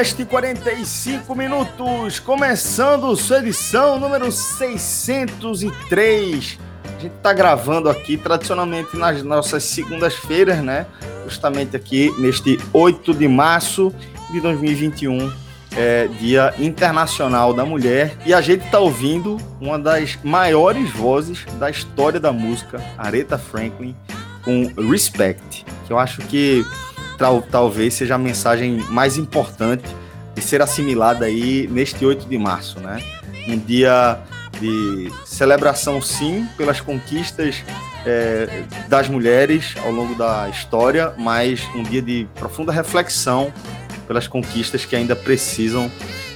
Podcast 45 minutos, começando sua edição número 603. A gente está gravando aqui tradicionalmente nas nossas segundas-feiras, né? Justamente aqui neste 8 de março de 2021, é, Dia Internacional da Mulher, e a gente está ouvindo uma das maiores vozes da história da música, Aretha Franklin, com Respect, que eu acho que tal, talvez seja a mensagem mais importante de ser assimilada aí neste 8 de março, né? Um dia de celebração, sim, pelas conquistas é, das mulheres ao longo da história, mas um dia de profunda reflexão pelas conquistas que ainda precisam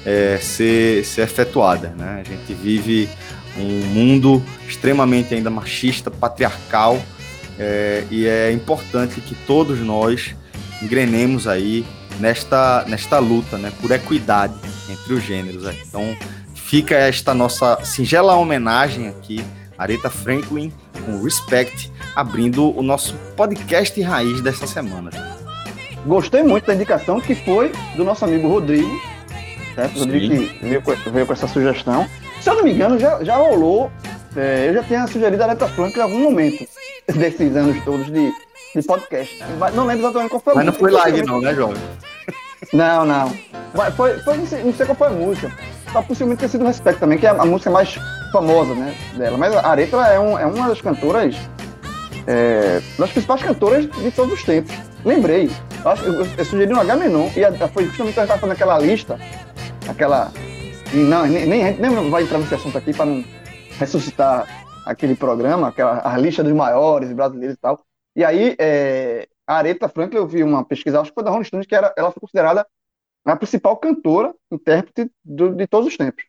é, ser, ser efetuadas. Né? A gente vive um mundo extremamente ainda machista, patriarcal, é, e é importante que todos nós engrenemos aí nesta, nesta luta né, por equidade entre os gêneros. Aí. Então fica esta nossa singela homenagem aqui, Aretha Franklin, com Respect, abrindo o nosso podcast raiz desta semana. Gostei muito da indicação que foi do nosso amigo Rodrigo, certo? Rodrigo que veio com, veio com, essa sugestão. Se eu não me engano, já, já rolou, é, eu já tinha sugerido a Aretha Franklin em algum momento desses anos todos de de podcast. Não lembro exatamente qual foi Mas não foi live, não, né, Jovem? Não, não. Foi, foi não, sei, não sei qual foi a música. Só possivelmente ter sido Respeito também, que é a música mais famosa, né, dela. Mas a Aretha é, um, é uma das cantoras, é, das principais cantoras de todos os tempos. Lembrei. Eu, eu, eu sugeri um H-Menon, e a, foi justamente quando a gente fazendo aquela lista, aquela... Não, nem, nem, nem vai entrar nesse assunto aqui para não ressuscitar aquele programa, aquela, a lista dos maiores brasileiros e tal. E aí, é, a Aretha Franklin, eu vi uma pesquisa, acho que foi da Rolling Stones, que era, ela foi considerada a principal cantora, intérprete do, de todos os tempos.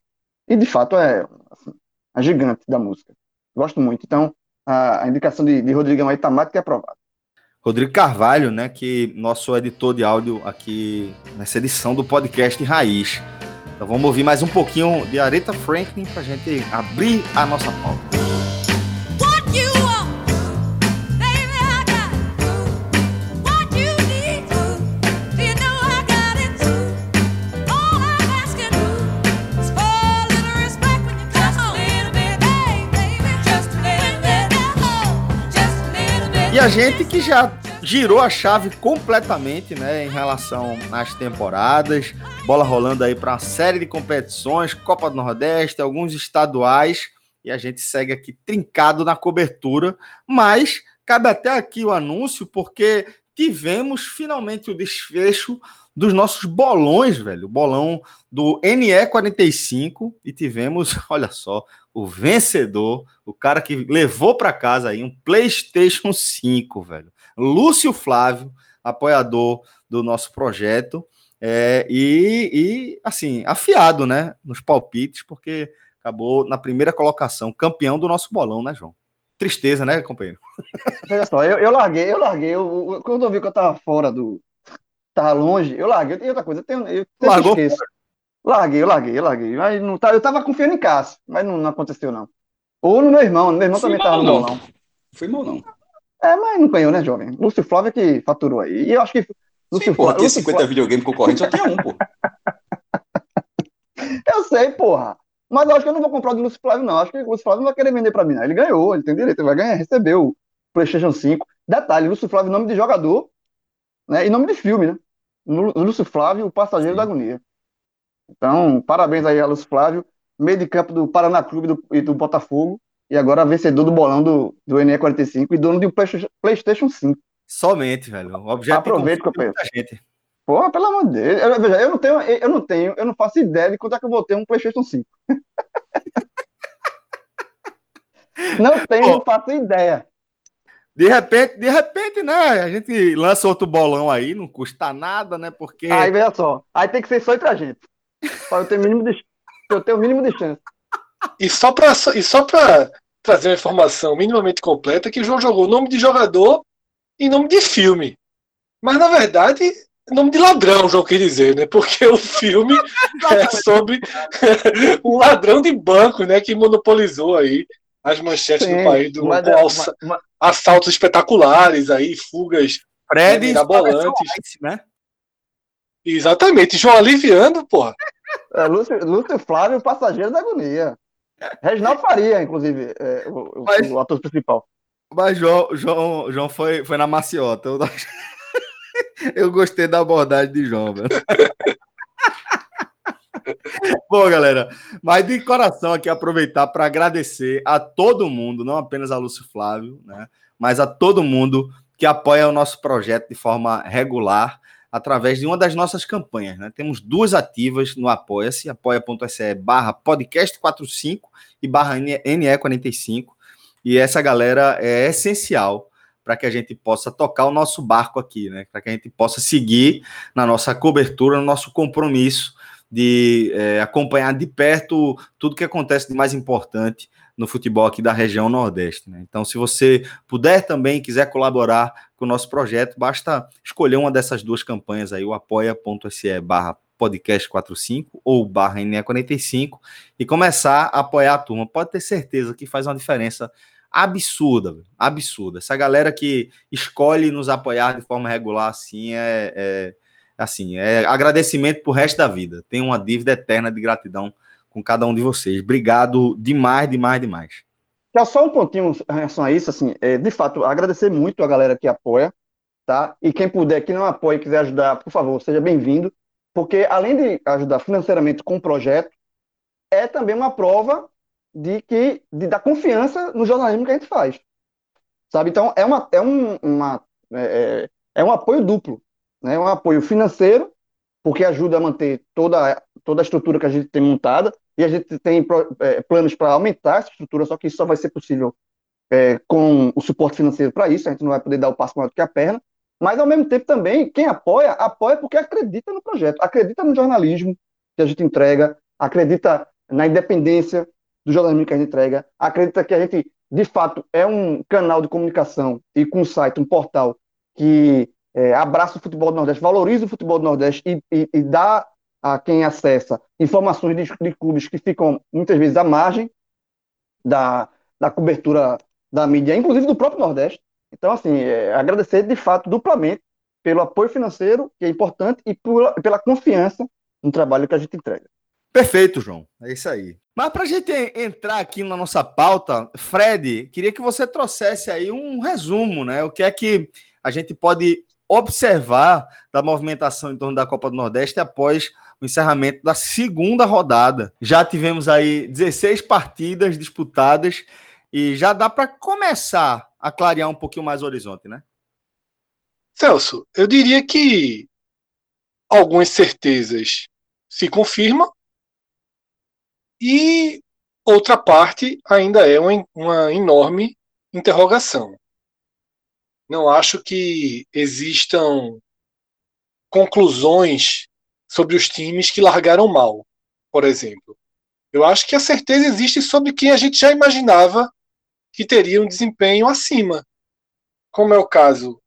E, de fato, é assim, a gigante da música. Gosto muito. Então, a, a indicação de, de Rodrigão aí está mais que aprovada. Rodrigo Carvalho, né, que nosso editor de áudio aqui nessa edição do podcast Raiz. Então vamos ouvir mais um pouquinho de Aretha Franklin para gente abrir a nossa pauta. E a gente que já girou a chave completamente, né, em relação às temporadas, bola rolando aí para uma série de competições, Copa do Nordeste, alguns estaduais, e a gente segue aqui trincado na cobertura, mas cabe até aqui o anúncio porque tivemos finalmente o desfecho dos nossos bolões, velho, o bolão do NE45 e tivemos, olha só, o vencedor, o cara que levou para casa aí um PlayStation 5, velho. Lúcio Flávio, apoiador do nosso projeto, é, e, e, assim, afiado, né, nos palpites, porque acabou na primeira colocação, campeão do nosso bolão, né, João? Tristeza, né, companheiro? Olha só, eu, eu larguei, eu larguei, eu, quando eu vi que eu tava fora do, tava longe, eu larguei, e outra coisa, eu tenho, eu Largou esqueço. Fora. Larguei, eu larguei, eu larguei. Mas não tá, eu tava confiando em Cássio, mas não, não aconteceu, não. Ou no meu irmão, meu irmão Fui também tava no não. Foi mal, não. É, mas não ganhou, né, jovem? Lúcio Flávio é que faturou aí. E eu acho que. Lúcio Sim, Flávio. Tinha 50 Flávio... videogames concorrentes, só tinha um, pô. eu sei, porra. Mas eu acho que eu não vou comprar o do Lúcio Flávio, não. Acho que o Lúcio Flávio não vai querer vender pra mim, não. Ele ganhou, ele tem direito, ele vai ganhar, recebeu o PlayStation 5. Detalhe, Lúcio Flávio, nome de jogador, né? E nome de filme, né? Lúcio Flávio, o passageiro Sim. da agonia. Então, parabéns aí a Lúcio Flávio, meio de campo do Paraná Clube do, e do Botafogo, e agora vencedor do bolão do, do NE45 e dono de um PlayStation 5. Somente, velho. O objeto Aproveita que eu penso. Gente. Porra, pelo amor de Deus. Eu, veja, eu não tenho, eu não tenho, eu não faço ideia de quanto é que eu vou ter um PlayStation 5. não tenho, não faço ideia. De repente, de repente, né? A gente lança outro bolão aí, não custa nada, né? Porque. Aí, veja só. Aí tem que ser só entre a gente. Para eu ter mínimo de, eu ter o mínimo de chance. E só para e só para trazer uma informação minimamente completa, que o João jogou nome de jogador e nome de filme. Mas, na verdade, nome de ladrão, João quer dizer, né? Porque o filme é sobre um ladrão de banco, né? Que monopolizou aí as manchetes Sim, do país do mas, mas, mas, assaltos espetaculares aí, fugas Fred mirabolantes. Né? Exatamente, João aliviando, porra. É, Lúcio, Lúcio Flávio, passageiro da agonia. Reginaldo Faria, inclusive, é, o, mas, o, ator principal. Mas João, João, João foi, foi na maciota. Eu, eu gostei da abordagem de João, velho. Bom, galera, mas de coração aqui aproveitar para agradecer a todo mundo, não apenas a Lúcio Flávio, né, mas a todo mundo que apoia o nosso projeto de forma regular através de uma das nossas campanhas. Né? Temos duas ativas no Apoia-se, apoia.se barra podcast45 e barra NE45. E essa galera é essencial para que a gente possa tocar o nosso barco aqui, né? Para que a gente possa seguir na nossa cobertura, no nosso compromisso de é, acompanhar de perto tudo que acontece de mais importante no futebol aqui da região Nordeste. Né? Então, se você puder também, quiser colaborar com o nosso projeto, basta escolher uma dessas duas campanhas aí, o apoia.se barra podcast 45 ou barra NE45 e começar a apoiar a turma. Pode ter certeza que faz uma diferença absurda, absurda. Essa galera que escolhe nos apoiar de forma regular assim é, é assim, é agradecimento pro resto da vida. Tenho uma dívida eterna de gratidão com cada um de vocês. Obrigado demais, demais, demais. Só um pontinho em relação a isso, assim, é, de fato, agradecer muito a galera que apoia, tá? E quem puder, que não apoia, quiser ajudar, por favor, seja bem-vindo, porque além de ajudar financeiramente com o projeto, é também uma prova de que de, da confiança no jornalismo que a gente faz, sabe? Então é uma é um, uma é, é, é um apoio duplo, né? Um apoio financeiro, porque ajuda a manter toda, toda a estrutura que a gente tem montada, e a gente tem é, planos para aumentar essa estrutura, só que isso só vai ser possível é, com o suporte financeiro para isso, a gente não vai poder dar o passo maior do que a perna, mas ao mesmo tempo também, quem apoia, apoia porque acredita no projeto, acredita no jornalismo que a gente entrega, acredita na independência do jornalismo que a gente entrega, acredita que a gente, de fato, é um canal de comunicação e com um site, um portal que é, abraça o futebol do Nordeste, valoriza o futebol do Nordeste e, e, e dá a quem acessa informações de, de, clubes que ficam muitas vezes à margem da, da cobertura da mídia, inclusive do próprio Nordeste. Então, assim, é, agradecer de fato duplamente pelo apoio financeiro, que é importante, e por, pela confiança no trabalho que a gente entrega. Perfeito, João. É isso aí. Mas para a gente entrar aqui na nossa pauta, Fred, queria que você trouxesse aí um resumo, né? O que é que a gente pode observar da movimentação em torno da Copa do Nordeste após encerramento da segunda rodada. Já tivemos aí 16 partidas disputadas e já dá para começar a clarear um pouquinho mais o horizonte, né? Celso, eu diria que algumas certezas se confirmam e outra parte ainda é uma enorme interrogação não acho que existam conclusões sobre os times que largaram mal, por exemplo. Eu acho que a certeza existe sobre quem a gente já imaginava que teria um desempenho acima, como é o caso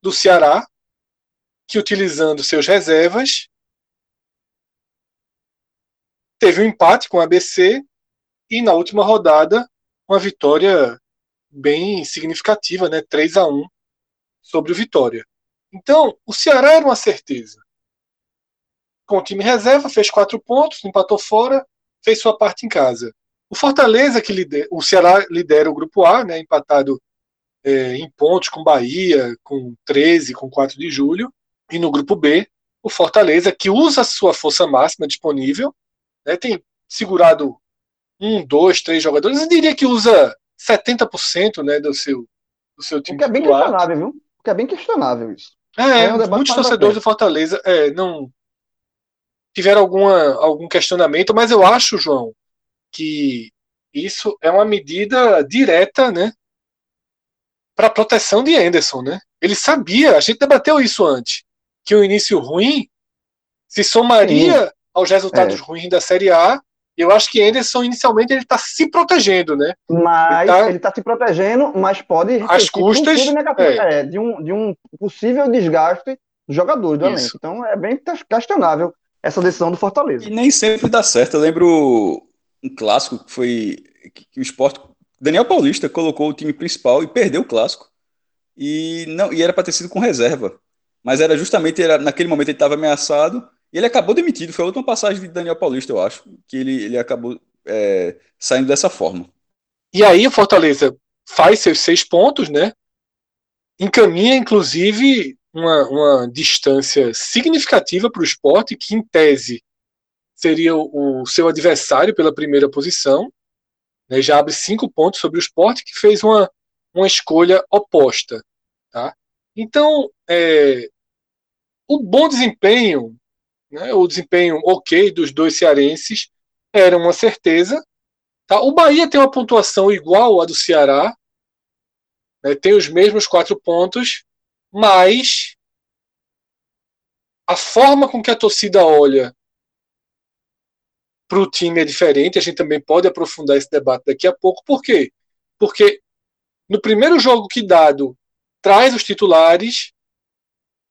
do Ceará, que utilizando seus reservas teve um empate com o ABC e na última rodada uma vitória bem significativa, né? 3 a 1 sobre o Vitória. Então, o Ceará era uma certeza. Com o time reserva, fez quatro pontos, empatou fora, fez sua parte em casa. O Fortaleza, que lidera, o Ceará lidera o grupo A, né, empatado é, em pontos com Bahia, com 13, com 4 de julho. E no grupo B, o Fortaleza, que usa a sua força máxima disponível, né, tem segurado um, dois, três jogadores, eu diria que usa 70% né, do, seu, do seu time. O que é bem titular. questionável, viu? O que é bem questionável isso. É, É um muitos torcedores do Fortaleza é, não tiveram alguma, algum questionamento, mas eu acho, João, que isso é uma medida direta, né, para proteção de Anderson, né? Ele sabia, a gente debateu isso antes, que o início ruim se somaria aos resultados É. ruins da Série A. Eu acho que Anderson inicialmente ele está se protegendo, né? Mas Tá. ele está se protegendo, mas pode refletir custas, tudo negativo, é. é, de, um, de um possível desgaste dos jogadores do elenco. Então é bem questionável essa decisão do Fortaleza. E nem sempre dá certo. Eu lembro um clássico que foi que, que o esporte. Daniel Paulista colocou o time principal e perdeu o clássico. E não e era para ter sido com reserva. Mas era justamente, era, naquele momento ele estava ameaçado e ele acabou demitido. Foi a última passagem de Daniel Paulista, eu acho, que ele, ele acabou é, saindo dessa forma. E aí o Fortaleza faz seus seis pontos, né? Encaminha, inclusive, uma, uma distância significativa para o esporte, que em tese seria o, o seu adversário pela primeira posição. né? Já abre cinco pontos sobre o esporte, que fez uma, uma escolha oposta. Tá? Então, é, o bom desempenho, né, o desempenho ok dos dois cearenses, era uma certeza. Tá? O Bahia tem uma pontuação igual à do Ceará, né, tem os mesmos quatro pontos, mas a forma com que a torcida olha para o time é diferente. A gente também pode aprofundar esse debate daqui a pouco. Por quê? Porque no primeiro jogo que Dado traz os titulares,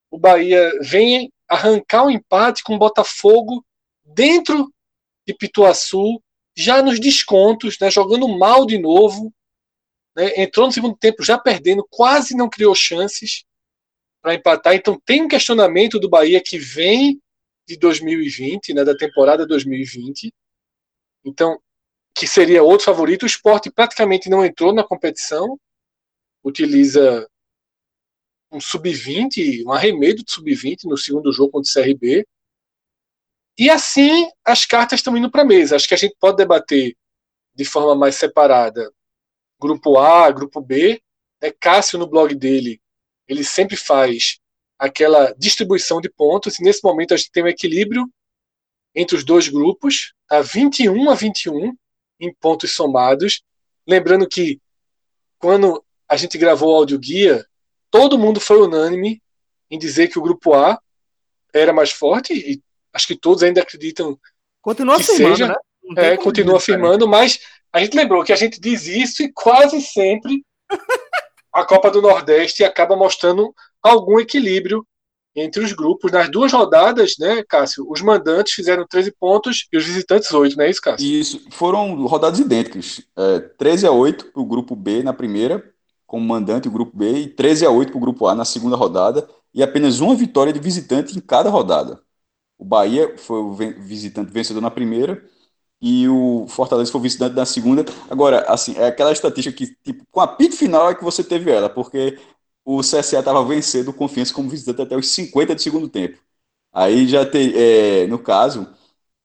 o Bahia vem arrancar um empate com o Botafogo dentro de Pituaçu, já nos descontos, né, jogando mal de novo. Né, entrou no segundo tempo já perdendo, quase não criou chances para empatar. Então tem um questionamento do Bahia que vem de 2020, né, da temporada 2020. Então, que seria outro favorito. O esporte praticamente não entrou na competição, utiliza um sub-20, um arremedo de sub-20 no segundo jogo contra o CRB. E assim as cartas estão indo para a mesa. Acho que a gente pode debater de forma mais separada. Grupo A, grupo B. Né? Cássio, no blog dele, ele sempre faz aquela distribuição de pontos. E nesse momento a gente tem um equilíbrio entre os dois grupos, tá? 21 a 21 em pontos somados. Lembrando que quando a gente gravou o áudio guia, todo mundo foi unânime em dizer que o grupo A era mais forte e acho que todos ainda acreditam Continua que afirmando, seja, né? É, continua afirmando, mas a gente lembrou que a gente diz isso e quase sempre a Copa do Nordeste acaba mostrando algum equilíbrio entre os grupos. Nas duas rodadas, né, Cássio, os mandantes fizeram 13 pontos e os visitantes 8, não é isso, Cássio? Isso foram rodadas idênticas. É, 13 a 8 para o grupo B na primeira, como mandante o grupo B, e 13 a 8 para o grupo A na segunda rodada, e apenas uma vitória de visitante em cada rodada. O Bahia foi o visitante vencedor na primeira, e o Fortaleza foi visitante na segunda. Agora, assim, é aquela estatística que, tipo, com a pito final é que você teve ela, porque o CSA estava vencendo o Confiança como visitante até os 50 do segundo tempo. Aí já tem, é, no caso,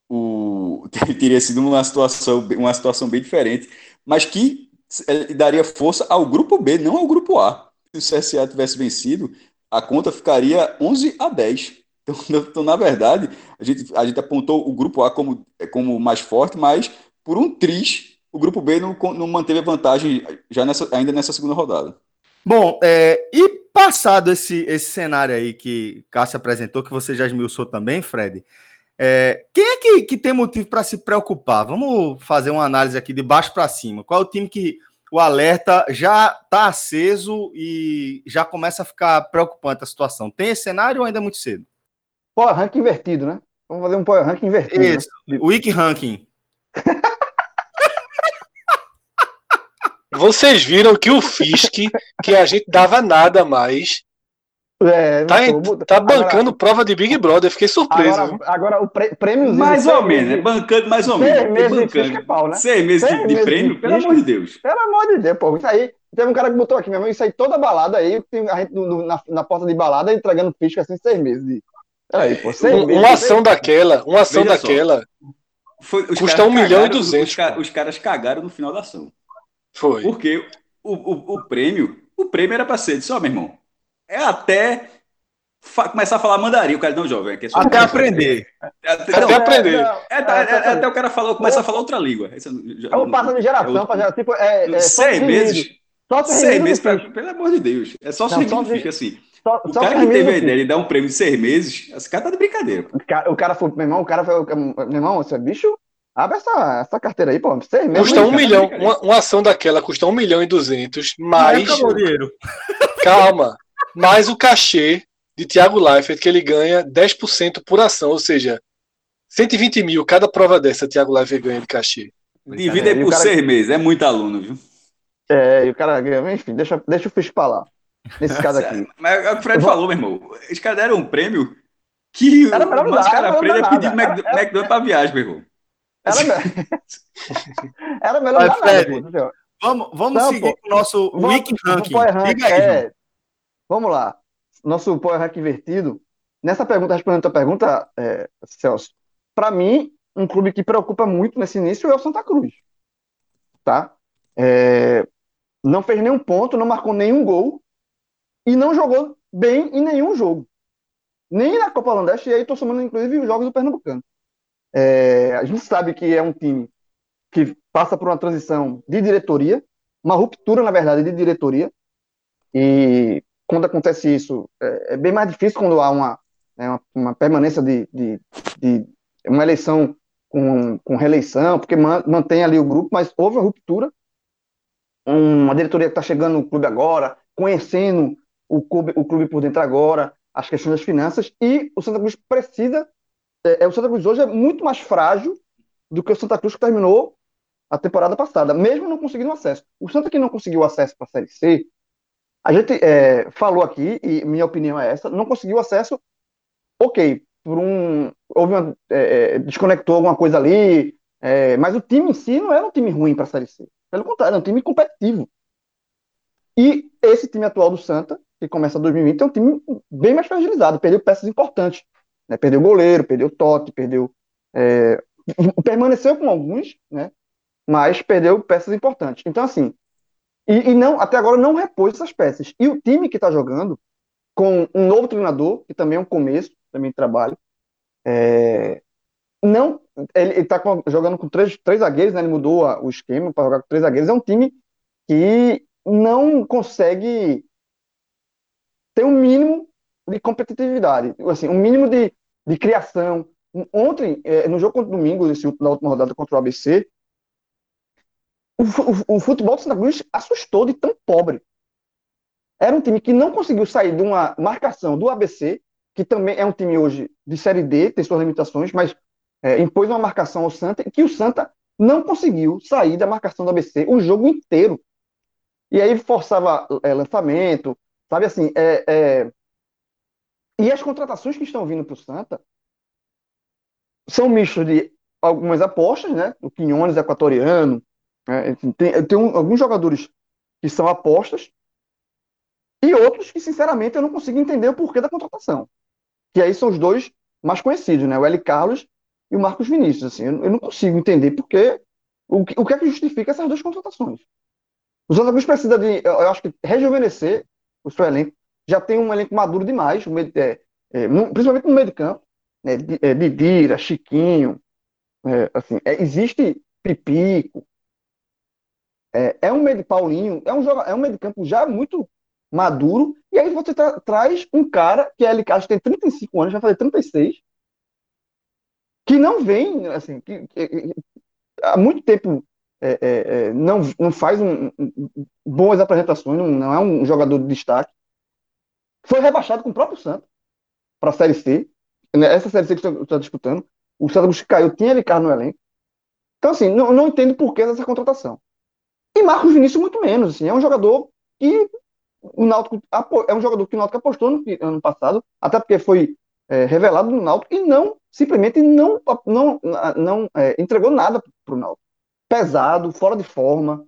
o, teria sido uma situação, uma situação bem diferente, mas que eh, daria força ao grupo B, não ao grupo A. Se o CSA tivesse vencido, a conta ficaria 11 a 10. Então, então, na verdade, a gente, a gente apontou o grupo A como, como mais forte, mas por um triz, o grupo B não, não manteve a vantagem já nessa, ainda nessa segunda rodada. Bom, é, e passado esse, esse cenário aí que Cássio apresentou, que você já esmiuçou também, Fred, é, quem é que, que tem motivo para se preocupar? Vamos fazer uma análise aqui de baixo para cima. Qual é o time que o alerta já está aceso e já começa a ficar preocupante a situação? Tem esse cenário ou ainda é muito cedo? Power rank invertido, né? Vamos fazer um power rank invertido. né? Isso, Week Ranking. Vocês viram que o Fisk, que a gente dava nada mais, É, tá, tá agora- bancando prova de Big Brother. Fiquei surpreso. Agora, agora o prê- prêmio. Mais ou menos, né? Bancando mais ou menos. Seis meses de Bancando. Fisca pau, né? Seis meses Seis de, de meses prêmio, de pelo amor de Deus. Pelo amor de Deus, pô. Isso aí. Teve um cara que botou aqui, meu irmão, isso aí toda balada aí, tem a gente no- na, na porta de balada entregando fisca assim seis meses Peraí, pô, Um- meses, uma ação seis- daquela, uma ação Veja daquela, Foi, os Custa caras um milhão e cagaram- duzentos, Os, ca- pô. os caras cagaram no final da ação. foi. Porque o, o, o prêmio, o prêmio era pra ser, disse, ó, meu irmão, é até começar a falar mandarim. O cara, não, jovem, que é só Até aprender. É até, Até não, aprender. não, é, é- é até o cara falar, começar a falar outra língua. Esse já- É um passo de geração é pra geração. Tipo, é, é, seis se meses. Só se Seis meses, pra, pelo amor de Deus. É só Não, se- assim. Só, O só cara que teve a no ideia de dar um prêmio de seis meses, esse cara tá de brincadeira. O cara, o cara foi, meu irmão, o cara foi, meu irmão, você é bicho, abre essa, essa carteira aí, pô, seis meses. Custa um cara? milhão, uma, uma ação daquela custa um milhão e duzentos, mais, dinheiro. calma, mais o cachê de Thiago Leifert, que ele ganha 10% por ação, ou seja, 120 mil cada prova dessa Thiago Leifert ganha de cachê. Divida É, aí por cara- seis meses, é muito aluno, viu? É, e o cara, enfim, deixa, deixa o ficho pra lá. Nesse caso aqui. Mas é o que o Fred vou- falou, meu irmão. Os caras deram um prêmio que Era melhor o não mais dar, cara era prêmio é melhor pedir nada. Mac- McDonald's pra viagem, meu irmão. Era, me- era melhor nada, Fred. entendeu? Vamos, vamos Não, seguir pô. com o nosso Vamos- Wiki Ranking. Rank, aí, é. Vamos lá. Nosso Power Rank invertido. Nessa pergunta, respondendo a tua pergunta, é, Celso, para mim, um clube que preocupa muito nesse início é o Santa Cruz. Tá? É, não fez nenhum ponto, não marcou nenhum gol e não jogou bem em nenhum jogo. Nem na Copa Nordeste, e aí estou somando inclusive os jogos do Pernambucano. É, a gente sabe que é um time que passa por uma transição de diretoria, uma ruptura, na verdade, de diretoria. E quando acontece isso, é, é bem mais difícil quando há uma, né, uma, uma permanência de, de, de uma eleição com, com reeleição, porque man- mantém ali o grupo, mas houve uma ruptura. Uma diretoria que está chegando no clube agora, conhecendo o clube, o clube por dentro agora, as questões das finanças, e o Santa Cruz precisa. É, é, o Santa Cruz hoje é muito mais frágil do que o Santa Cruz que terminou a temporada passada, mesmo não conseguindo acesso. O Santa que não conseguiu acesso para a Série C, a gente é, falou aqui, e minha opinião é essa, não conseguiu acesso, ok, por um. Houve uma, é, é, desconectou alguma coisa ali, é, mas o time em si não era um time ruim para a Série C. Pelo contrário, é um time competitivo. E esse time atual do Santa, que começa 2020, é um time bem mais fragilizado, perdeu peças importantes. Né? Perdeu goleiro, perdeu Totti, perdeu. é, permaneceu com alguns, né? mas perdeu peças importantes. Então, assim, e, e não, até agora não repôs essas peças. E o time que está jogando, com um novo treinador, que também é um começo, também trabalho, é, não, ele está jogando com três, três zagueiros, né? ele mudou a- o esquema para jogar com três zagueiros, é um time que não consegue ter um mínimo de competitividade, assim, um mínimo de, de criação. Ontem, eh, no jogo contra o Domingo, nesse, último- na última rodada contra o ABC, o, o, o futebol do Santa Cruz assustou de tão pobre. Era um time que não conseguiu sair de uma marcação do ABC, que também é um time hoje de Série D, tem suas limitações, mas eh, impôs uma marcação ao Santa, que o Santa não conseguiu sair da marcação do ABC o jogo inteiro. E aí forçava eh, lançamento, sabe assim, é, é... E as contratações que estão vindo para o Santa são mistos de algumas apostas, né? O Quinones equatoriano, né? tem, tem um- alguns jogadores que são apostas e outros que, sinceramente, eu não consigo entender o porquê da contratação. Que aí são os dois mais conhecidos, né? O L. Carlos e o Marcos Vinícius. Assim, eu, eu não consigo entender porque o, que- o que é que justifica essas duas contratações. O Santa Cruz precisa de, eu acho que rejuvenescer o seu elenco. Já tem um elenco maduro demais, o meio- é, é, principalmente no meio de campo. Né? É, Didira, Chiquinho, é, assim, é, existe Pipico, é, é um meio de Paulinho, é um, é um meio de campo já muito maduro, e aí você tra- traz um cara que é L. Carlos, tem 35 anos, vai fazer 36, que não vem, assim, que, que- que há muito tempo é, é, é, não, não faz um- um- boas apresentações, não, não é um jogador de destaque. Foi rebaixado com o próprio Santos para a Série C. né? Essa Série C que está disputando. O Cruz caiu, tinha Ricardo no elenco. Então, assim, não, não entendo por que dessa contratação. E Marcos Vinícius, muito menos. Assim, é um jogador que o Náutico é um jogador que o Náutico apostou no ano passado, até porque foi é, revelado no Náutico e não, simplesmente não, não, não é, entregou nada para o Náutico. Pesado, fora de forma,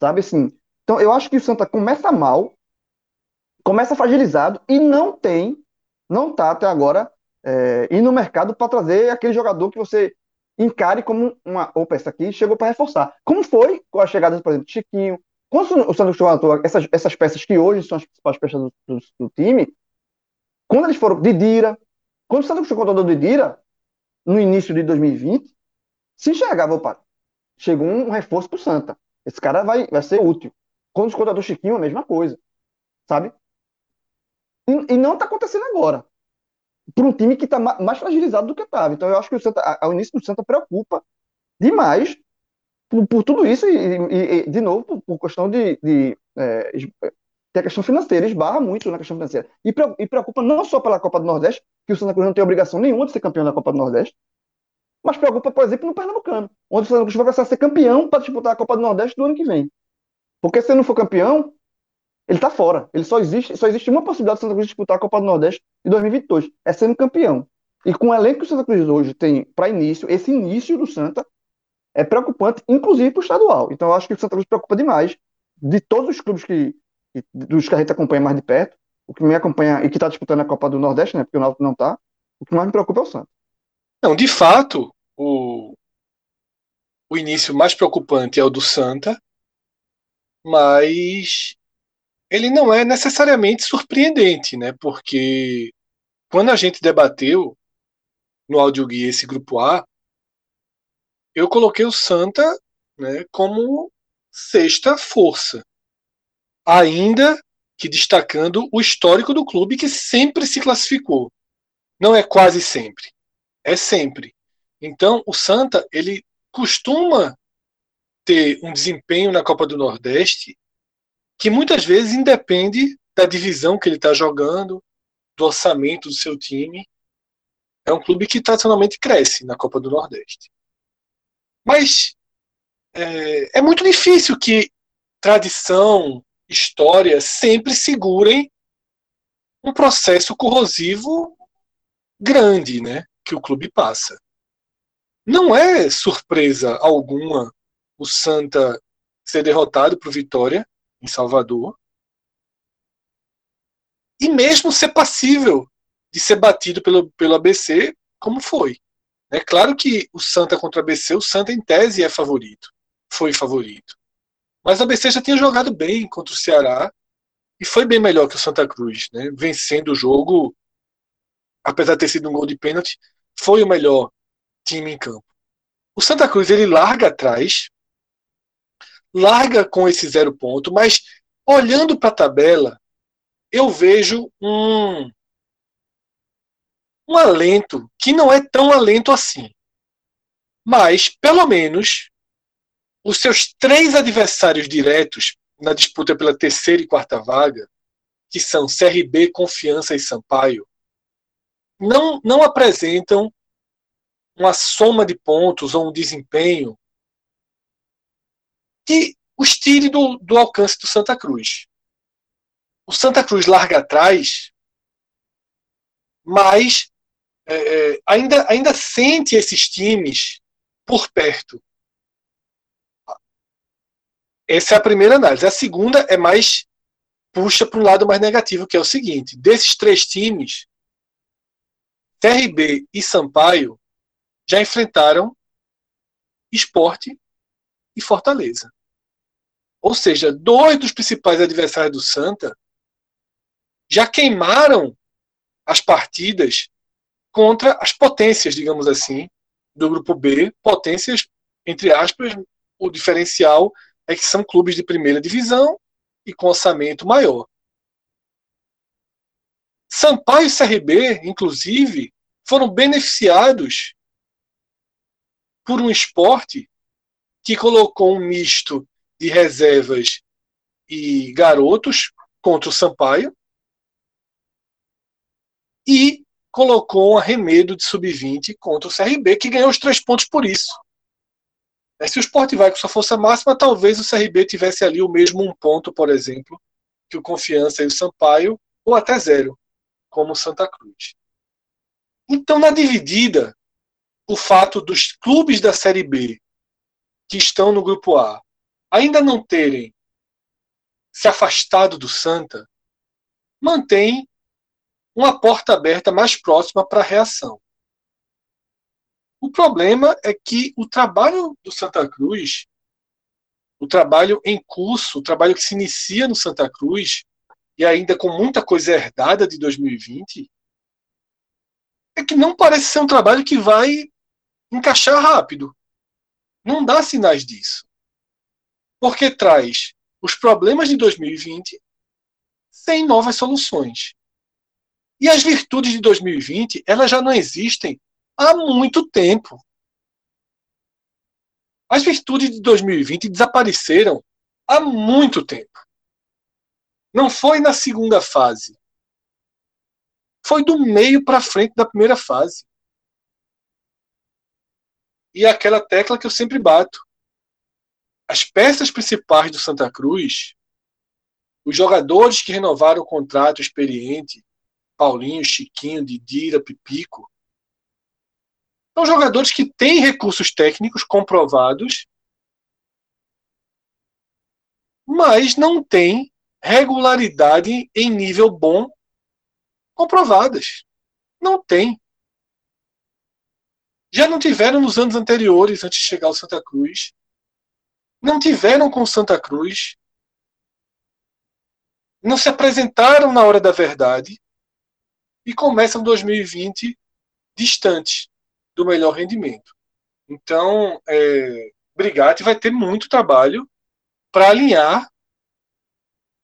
sabe assim. Então, eu acho que o Santa começa mal, começa fragilizado e não tem, não tá até agora é, ir no mercado para trazer aquele jogador que você encare como uma opa, essa aqui chegou para reforçar. Como foi com a chegada, por exemplo, de Chiquinho, quando o Santos contratou essas, essas peças que hoje são as principais peças do, do, do time, quando eles foram Didira, quando o Santos contratou o Didira, no início de 2020, se enxergava, opa, chegou um reforço pro Santa. Esse cara vai, vai ser útil. Quando se contratou Chiquinho, a mesma coisa. Sabe? E, e não está acontecendo agora. Por um time que está mais fragilizado do que estava. Então eu acho que o, Santa, o início do Santa preocupa demais por, por tudo isso e, e, e, de novo, por, por questão de. de é, a questão financeira, esbarra muito na questão financeira. E preocupa não só pela Copa do Nordeste, que o Santa Cruz não tem obrigação nenhuma de ser campeão da Copa do Nordeste, mas preocupa, por exemplo, no Pernambucano, onde o Santa Cruz vai precisar ser campeão para disputar a Copa do Nordeste do ano que vem. Porque se ele não for campeão, ele está fora. Ele só existe, só existe uma possibilidade do Santa Cruz disputar a Copa do Nordeste de 2022, é sendo campeão. E com o elenco que o Santa Cruz hoje tem para início, esse início do Santa é preocupante, inclusive para o estadual. Então eu acho que o Santa Cruz preocupa demais de todos os clubes que, dos que a gente acompanha mais de perto, o que me acompanha e que está disputando a Copa do Nordeste, né? Porque o Náutico não está. O que mais me preocupa é o Santa. Não, de fato, o, o início mais preocupante é o do Santa, mas ele não é necessariamente surpreendente, né? Porque quando a gente debateu no áudio guia esse grupo A, eu coloquei o Santa né, como sexta força, ainda que destacando o histórico do clube que sempre se classificou. Não é quase sempre, é sempre. Então, o Santa, ele costuma ter um desempenho na Copa do Nordeste que muitas vezes independe da divisão que ele está jogando, do orçamento do seu time. É um clube que tradicionalmente cresce na Copa do Nordeste. Mas é, é muito difícil que tradição, história sempre segurem um processo corrosivo grande, né, que o clube passa. Não é surpresa alguma o Santa ser derrotado por Vitória em Salvador. E mesmo ser passível de ser batido pelo, pelo ABC, como foi. É claro que o Santa contra o ABC, o Santa em tese é favorito. Foi favorito. Mas o ABC já tinha jogado bem contra o Ceará e foi bem melhor que o Santa Cruz, né? Vencendo o jogo, apesar de ter sido um gol de pênalti, foi o melhor time em campo. O Santa Cruz ele larga atrás, larga com esse zero ponto, mas olhando para a tabela, eu vejo um, um alento que não é tão alento assim. Mas, pelo menos, os seus três adversários diretos na disputa pela terceira e quarta vaga, que são CRB, Confiança e Sampaio, não, não apresentam uma soma de pontos ou um desempenho que os tire do, do alcance do Santa Cruz. O Santa Cruz larga atrás, mas é, é ainda, ainda sente esses times por perto. Essa é a primeira análise. A segunda é mais puxa para um lado mais negativo, que é o seguinte: desses três times, CRB e Sampaio já enfrentaram Esporte e Fortaleza. Ou seja, dois dos principais adversários do Santa já queimaram as partidas contra as potências, digamos assim, do grupo B, potências, entre aspas, o diferencial é que são clubes de primeira divisão e com orçamento maior. Sampaio e CRB, inclusive, foram beneficiados por um esporte que colocou um misto de reservas e garotos contra o Sampaio e colocou um arremedo de sub-20 contra o CRB, que ganhou os três pontos por isso. É, se o esporte vai com sua força máxima, talvez o CRB tivesse ali o mesmo um ponto, por exemplo, que o Confiança e o Sampaio, ou até zero, como o Santa Cruz. Então, na dividida, o fato dos clubes da Série B que estão no grupo A ainda não terem se afastado do Santa mantém uma porta aberta mais próxima para a reação. O problema é que o trabalho do Santa Cruz, o trabalho em curso, o trabalho que se inicia no Santa Cruz, e ainda com muita coisa herdada de 2020, é que não parece ser um trabalho que vai encaixar rápido. Não dá sinais disso. Porque traz os problemas de 2020 sem novas soluções. E as virtudes de 2020, elas já não existem há muito tempo. As virtudes de 2020 desapareceram há muito tempo. Não foi na segunda fase. Foi do meio para frente da primeira fase. E aquela tecla que eu sempre bato. As peças principais do Santa Cruz, os jogadores que renovaram o contrato experiente, Paulinho, Chiquinho, Didira, Pipico, são jogadores que têm recursos técnicos comprovados, mas não têm regularidade em nível bom comprovadas. Não tem. Já não tiveram nos anos anteriores, antes de chegar ao Santa Cruz. Não tiveram com Santa Cruz. Não se apresentaram na hora da verdade. E começam 2020 distante do melhor rendimento. Então, é, Brigatti vai ter muito trabalho para alinhar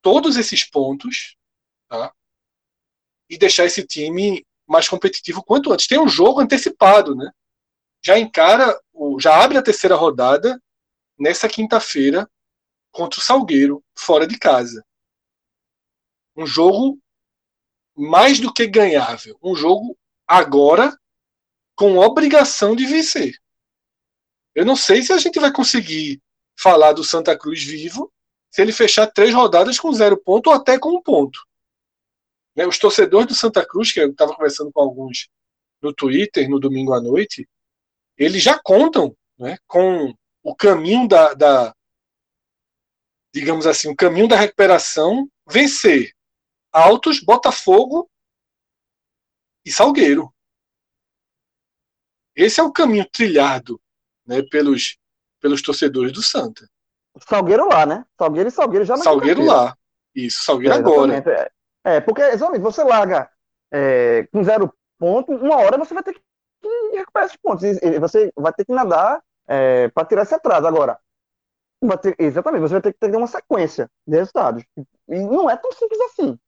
todos esses pontos tá? E deixar esse time mais competitivo quanto antes. Tem um jogo antecipado, né? Já encara, já abre a terceira rodada nessa quinta-feira contra o Salgueiro, fora de casa. Um jogo mais do que ganhável. Um jogo agora com obrigação de vencer. Eu não sei se a gente vai conseguir falar do Santa Cruz vivo se ele fechar três rodadas com zero ponto ou até com um ponto. Né, os torcedores do Santa Cruz, que eu estava conversando com alguns no Twitter no domingo à noite, eles já contam né, com o caminho da, da, digamos assim, o caminho da recuperação vencer Altos, Botafogo e Salgueiro. Esse é o caminho trilhado né, pelos, pelos torcedores do Santa. Salgueiro lá, né? Salgueiro e Salgueiro já na Salgueiro lá. Isso, Salgueiro é, agora. É, porque, exatamente, você larga é, com zero ponto, uma hora você vai ter que recuperar esses pontos. E você vai ter que nadar é, para tirar esse atraso. Agora, ter, exatamente, você vai ter que ter uma sequência de resultados. E não é tão simples assim.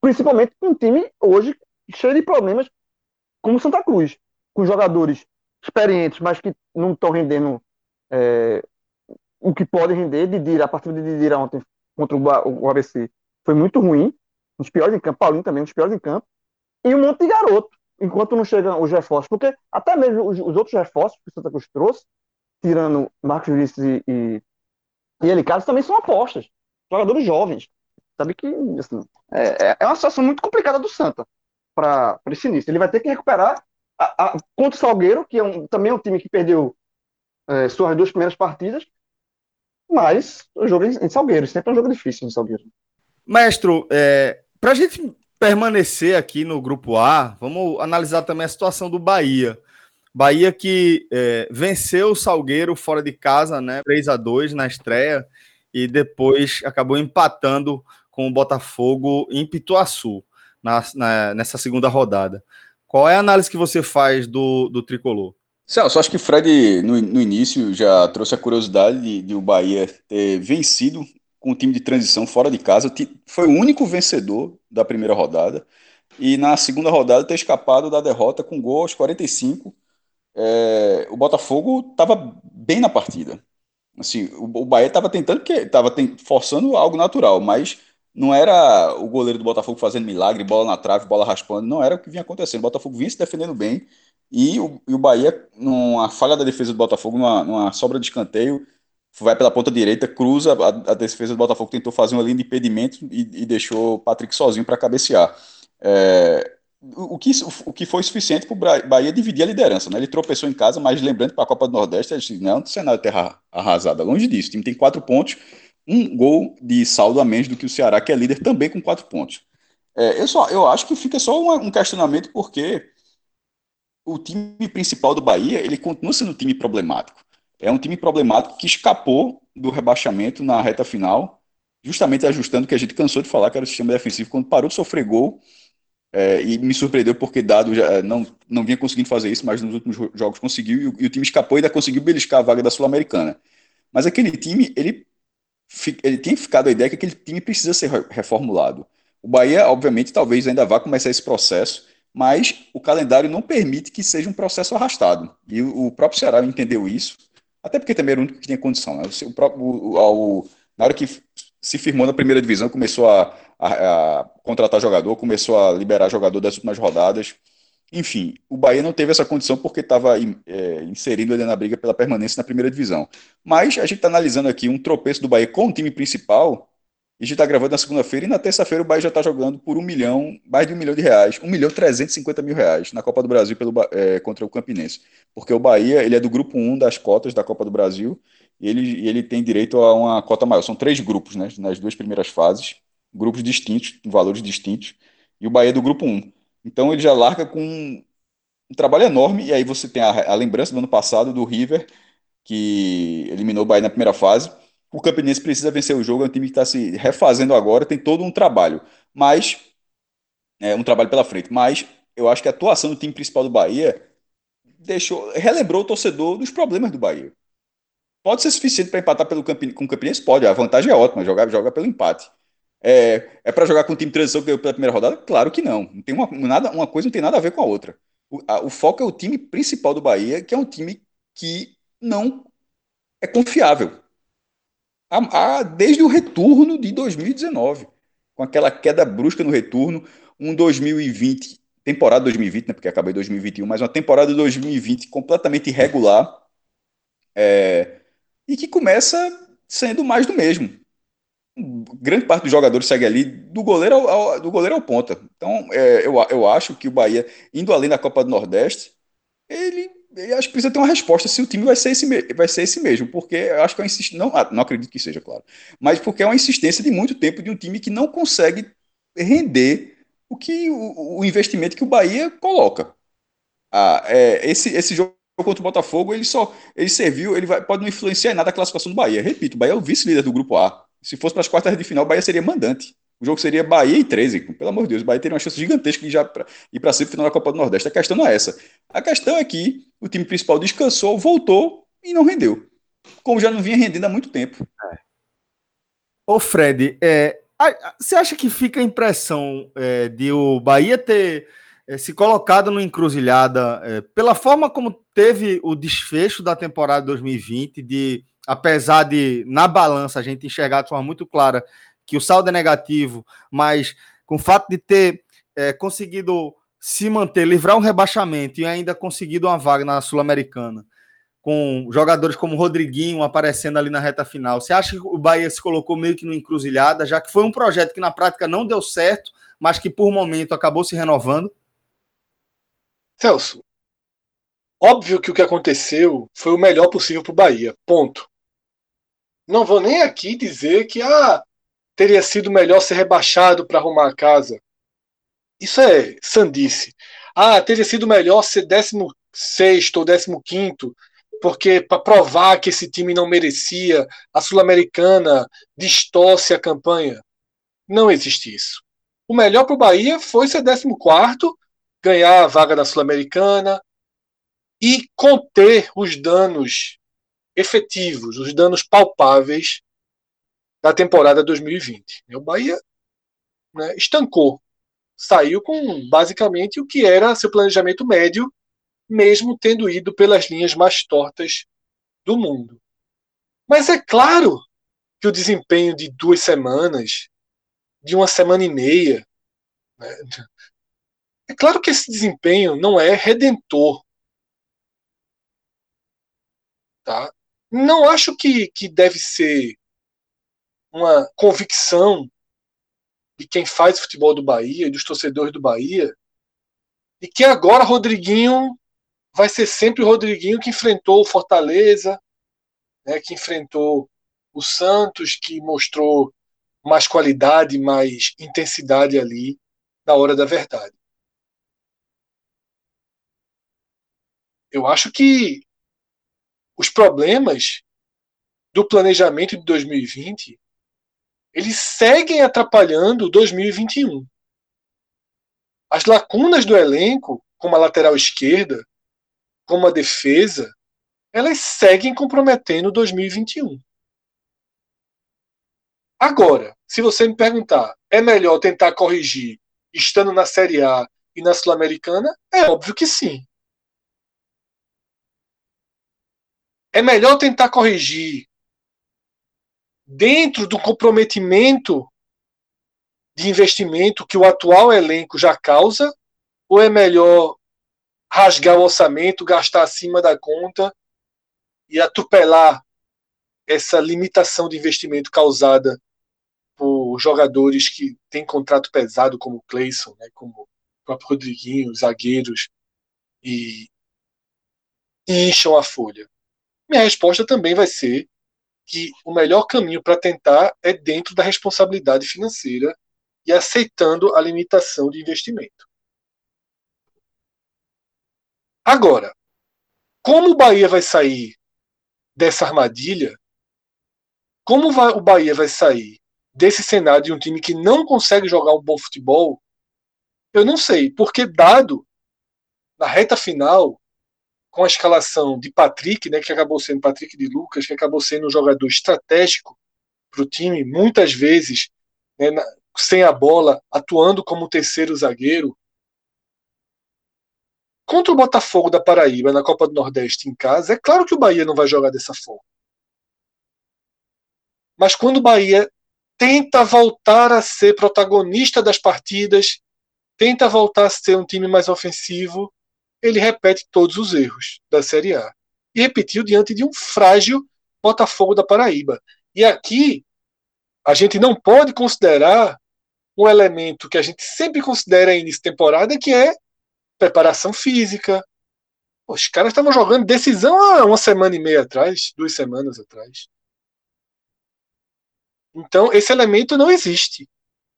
Principalmente com um time hoje cheio de problemas como Santa Cruz, com jogadores experientes, mas que não estão rendendo é, o que pode render. Didira, a partir de Didira ontem contra o ABC foi muito ruim, dos piores em campo, Paulinho também, um dos piores em campo, e um monte de garoto, enquanto não chegam os reforços, porque até mesmo os, os outros reforços que o Santa Cruz trouxe, tirando Marcos Vinícius e, e, e ele Carlos, também são apostas, jogadores jovens, sabe que assim, é, é, é uma situação muito complicada do Santa para esse início. Ele vai ter que recuperar a, a, contra o Salgueiro, que é um, também é um time que perdeu é, suas duas primeiras partidas, mas o jogo em Salgueiro, sempre é um jogo difícil em Salgueiro. Mestre, é, para a gente permanecer aqui no grupo A, vamos analisar também a situação do Bahia. Bahia que é, venceu o Salgueiro fora de casa, né? 3 a 2 na estreia, e depois acabou empatando com o Botafogo em Pituaçu na, na, nessa segunda rodada. Qual é a análise que você faz do, do tricolor? Celso, acho que o Fred, no, no início, já trouxe a curiosidade de, de, o Bahia ter vencido com o time de transição fora de casa. Foi o único vencedor da primeira rodada. E na segunda rodada ter escapado da derrota com gol aos 45. É, o Botafogo estava bem na partida. Assim, o, o Bahia estava tentando, que estava forçando algo natural, mas não era o goleiro do Botafogo fazendo milagre, bola na trave, bola raspando, não era o que vinha acontecendo. O Botafogo vinha se defendendo bem e o, e o Bahia, numa falha da defesa do Botafogo, numa, numa sobra de escanteio, vai pela ponta direita, cruza, a, a, defesa do Botafogo tentou fazer uma linha de impedimento e, e deixou o Patrick sozinho para cabecear. É, o, que, o, que foi suficiente para o Bahia dividir a liderança. Né? Ele tropeçou em casa, mas lembrando para a Copa do Nordeste, não é um cenário terra arrasada, longe disso. O time tem quatro pontos, um gol de saldo a menos do que o Ceará, que é líder também com quatro pontos. É, eu, só, eu acho que fica só um, um questionamento porque o time principal do Bahia ele continua sendo um time problemático. É um time problemático que escapou do rebaixamento na reta final, justamente ajustando o que a gente cansou de falar, que era o sistema defensivo, quando parou de sofrer gol. É, e me surpreendeu porque Dado já não, não vinha conseguindo fazer isso, mas nos últimos jogos conseguiu, e o, e o time escapou e ainda conseguiu beliscar a vaga da Sul-Americana. Mas aquele time, ele, ele tem ficado a ideia que aquele time precisa ser reformulado. O Bahia, obviamente, talvez ainda vá começar esse processo, mas o calendário não permite que seja um processo arrastado. E o próprio Ceará entendeu isso, até porque também era o único que tinha condição. Né? O, próprio, o, na hora que se firmou na primeira divisão, começou a, a, a, contratar jogador, começou a liberar jogador das últimas rodadas. Enfim, o Bahia não teve essa condição porque estava é, inserindo ele na briga pela permanência na primeira divisão. Mas a gente está analisando aqui um tropeço do Bahia com o time principal a gente está gravando na segunda-feira e na terça-feira o Bahia já está jogando por um milhão, mais de um milhão de reais, um milhão trezentos e cinquenta mil reais na Copa do Brasil pelo, é, contra o Campinense. Porque o Bahia ele é do grupo 1 das cotas da Copa do Brasil e ele, ele tem direito a uma cota maior. São três grupos né, nas duas primeiras fases, grupos distintos, valores distintos, e o Bahia é do grupo 1. Então ele já larga com um trabalho enorme, e aí você tem a, a lembrança do ano passado do River, que eliminou o Bahia na primeira fase o Campinense precisa vencer o jogo, é um time que está se refazendo agora, tem todo um trabalho, mas é, um trabalho pela frente. Mas eu acho que a atuação do time principal do Bahia deixou, relembrou o torcedor dos problemas do Bahia. Pode ser suficiente para empatar pelo Campin com o Campinense? Pode, a vantagem é ótima, jogar joga pelo empate. É, é para jogar com o time de transição que ganhou pela primeira rodada? Claro que não. não tem uma, nada, uma coisa não tem nada a ver com a outra. O, a, o foco é o time principal do Bahia, que é um time que não é confiável a, a, desde o retorno de 2019, com aquela queda brusca no retorno, um 2020, temporada 2020, né, porque acabei 2021, mas uma temporada de 2020 completamente irregular, é, e que começa sendo mais do mesmo. Grande parte dos jogadores segue ali do goleiro ao, ao do goleiro ao ponta. Então, é, eu, eu acho que o Bahia, indo além da Copa do Nordeste, ele eu acho que precisa ter uma resposta se o time vai ser esse, vai ser esse mesmo, porque eu acho que é insistência, não, ah, não acredito que seja, claro, mas porque é uma insistência de muito tempo de um time que não consegue render o que o, o investimento que o Bahia coloca. Ah, é, esse, esse jogo contra o Botafogo, ele só ele serviu, ele vai, pode não influenciar em nada a classificação do Bahia. Repito, o Bahia é o vice-líder do grupo A. Se fosse para as quartas de final, o Bahia seria mandante. O jogo seria Bahia e 13. Pelo amor de Deus, o Bahia teria uma chance gigantesca de já pra, ir para a final da Copa do Nordeste. A questão não é essa. A questão é que o time principal descansou, voltou e não rendeu. Como já não vinha rendendo há muito tempo. É. Ô, Fred, é, você acha que fica a impressão é, de o Bahia ter é, se colocado no encruzilhada é, pela forma como teve o desfecho da temporada 2020, de apesar de na balança a gente enxergar de forma muito clara que o saldo é negativo, mas com o fato de ter é, conseguido se manter, livrar um rebaixamento e ainda conseguido uma vaga na Sul-Americana, com jogadores como Rodriguinho aparecendo ali na reta final, você acha que o Bahia se colocou meio que no encruzilhada, já que foi um projeto que na prática não deu certo, mas que por momento acabou se renovando? Celso, óbvio que o que aconteceu foi o melhor possível para o Bahia, ponto. Não vou nem aqui dizer que ah, teria sido melhor ser rebaixado para arrumar a casa. Isso é sandice. Ah, teria sido melhor ser 16 ou 15, porque para provar que esse time não merecia, a Sul-Americana distorce a campanha. Não existe isso. O melhor para o Bahia foi ser 14, ganhar a vaga da Sul-Americana e conter os danos efetivos, os danos palpáveis da temporada 2020. O Bahia né, estancou, saiu com basicamente o que era seu planejamento médio, mesmo tendo ido pelas linhas mais tortas do mundo. Mas é claro que o desempenho de duas semanas, de uma semana e meia, né, é claro que esse desempenho não é redentor. Tá? Não acho que, que deve ser uma convicção de quem faz futebol do Bahia dos torcedores do Bahia, e que agora Rodriguinho vai ser sempre o Rodriguinho que enfrentou o Fortaleza, né, que enfrentou o Santos, que mostrou mais qualidade, mais intensidade ali na hora da verdade. Eu acho que os problemas do planejamento de 2020 eles seguem atrapalhando 2021. As lacunas do elenco, como a lateral esquerda, como a defesa, elas seguem comprometendo 2021. Agora, se você me perguntar, é melhor tentar corrigir estando na Série A e na Sul-Americana? É óbvio que sim. É melhor tentar corrigir dentro do comprometimento de investimento que o atual elenco já causa? Ou é melhor rasgar o orçamento, gastar acima da conta e atropelar essa limitação de investimento causada por jogadores que têm contrato pesado, como o Cleison, né, como o próprio Rodriguinho, zagueiros, e, e incham a folha? Minha resposta também vai ser que o melhor caminho para tentar é dentro da responsabilidade financeira e aceitando a limitação de investimento. Agora, como o Bahia vai sair dessa armadilha? Como vai, o Bahia vai sair desse cenário de um time que não consegue jogar um bom futebol? Eu não sei, porque dado na reta final com a escalação de Patrick, né, que acabou sendo Patrick de Lucas, que acabou sendo um jogador estratégico para o time, muitas vezes né, na, sem a bola, atuando como terceiro zagueiro. Contra o Botafogo da Paraíba na Copa do Nordeste em casa, é claro que o Bahia não vai jogar dessa forma. Mas quando o Bahia tenta voltar a ser protagonista das partidas, tenta voltar a ser um time mais ofensivo, ele repete todos os erros da Série A. E repetiu diante de um frágil Botafogo da Paraíba. E aqui a gente não pode considerar um elemento que a gente sempre considera início de temporada, que é preparação física. Os caras estavam jogando decisão há uma semana e meia atrás, duas semanas atrás. Então, esse elemento não existe.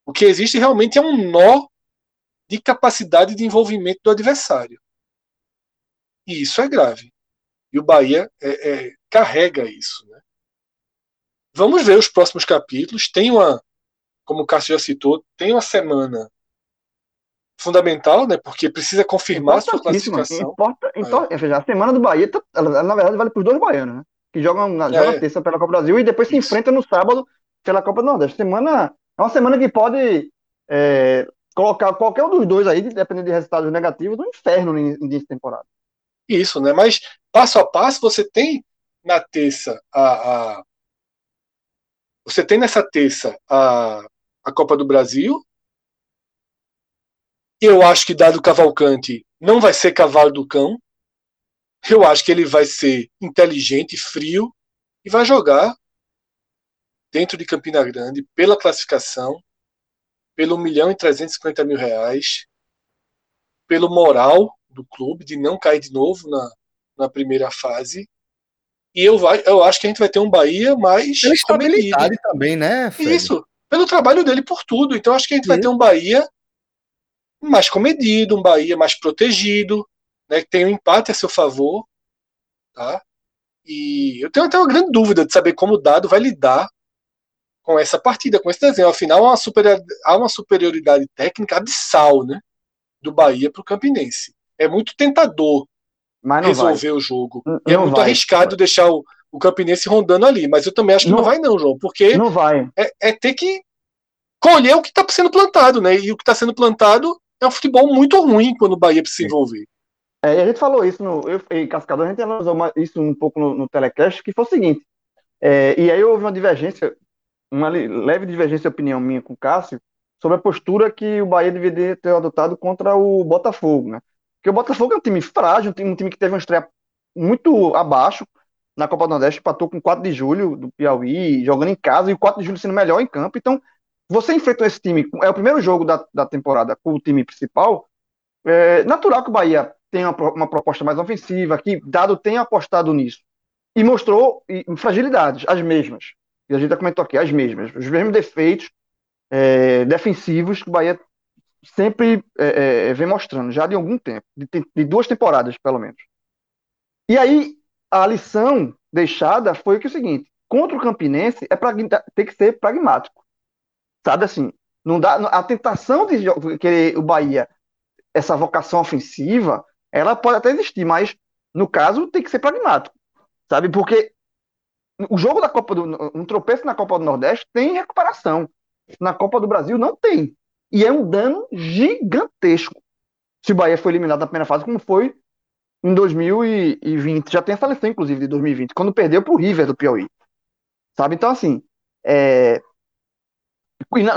O que existe realmente é um nó de capacidade de envolvimento do adversário. E isso é grave. E o Bahia é, é, carrega isso. Né? Vamos ver os próximos capítulos. Tem uma, como o Cássio já citou, tem uma semana fundamental, né? Porque precisa confirmar a sua classificação. Importa, então, é. A semana do Bahia, tá, ela, na verdade, vale para os dois baianos, né? Que jogam na, é. jogam terça pela Copa do Brasil e depois se enfrentam no sábado pela Copa do Nordeste. Semana, é uma semana que pode é, colocar qualquer um dos dois aí, dependendo de resultados negativos, no inferno no início de temporada isso, né? Mas passo a passo você tem na terça a, a você tem nessa terça a, a Copa do Brasil. Eu acho que dado Cavalcante não vai ser cavalo do cão. Eu acho que ele vai ser inteligente, frio e vai jogar dentro de Campina Grande pela classificação, pelo 1 milhão e 350 mil reais, pelo moral do clube, de não cair de novo na, na primeira fase. E eu, vai, eu acho que a gente vai ter um Bahia mais. Pela estabilidade também, né? Fred? Isso, pelo trabalho dele por tudo. Então acho que a gente Sim. vai ter um Bahia mais comedido, um Bahia mais protegido, né, que tem um empate a seu favor. Tá? E eu tenho até uma grande dúvida de saber como o Dado vai lidar com essa partida, com esse desenho. Afinal, há uma, superioridade, há uma superioridade técnica abissal né, do Bahia para o Campinense é muito tentador resolver vai. o jogo. É muito vai. arriscado deixar o, o Campinense rondando ali. Mas eu também acho que não, não vai, não, João, porque não vai. É, é ter que colher o que está sendo plantado, né? E o que está sendo plantado é um futebol muito ruim quando o Bahia precisa se envolver. É, a gente falou isso no eu, e Cascador, a gente analisou isso um pouco no, no telecast, que foi o seguinte. É, e aí houve uma divergência, uma leve divergência de opinião minha com o Cássio, sobre a postura que o Bahia deveria ter adotado contra o Botafogo, né? Porque o Botafogo é um time frágil, um time que teve uma estreia muito abaixo na Copa do Nordeste, empatou com 4 de julho do Piauí, jogando em casa, e o 4 de julho sendo melhor em campo. Então, você enfrentou esse time, é o primeiro jogo da, da temporada com o time principal. É natural que o Bahia tenha uma, uma proposta mais ofensiva, que Dado tenha apostado nisso. E mostrou fragilidades, as mesmas. E a gente já comentou aqui, as mesmas. Os mesmos defeitos é, defensivos que o Bahia sempre é, é, vem mostrando, já de algum tempo, de, de, duas temporadas, pelo menos. E aí, a lição deixada foi que é o seguinte: contra o Campinense é pra, tem que ser pragmático. Sabe assim, não dá, a tentação de querer o Bahia, essa vocação ofensiva, ela pode até existir, mas no caso tem que ser pragmático. Sabe? Porque o jogo da Copa do um tropeço na Copa do Nordeste tem recuperação. Na Copa do Brasil não tem. E é um dano gigantesco. Se o Bahia foi eliminado na primeira fase, como foi em 2020. Já tem essa lição, inclusive, de 2020, quando perdeu para o River do Piauí. Sabe? Então, assim, é...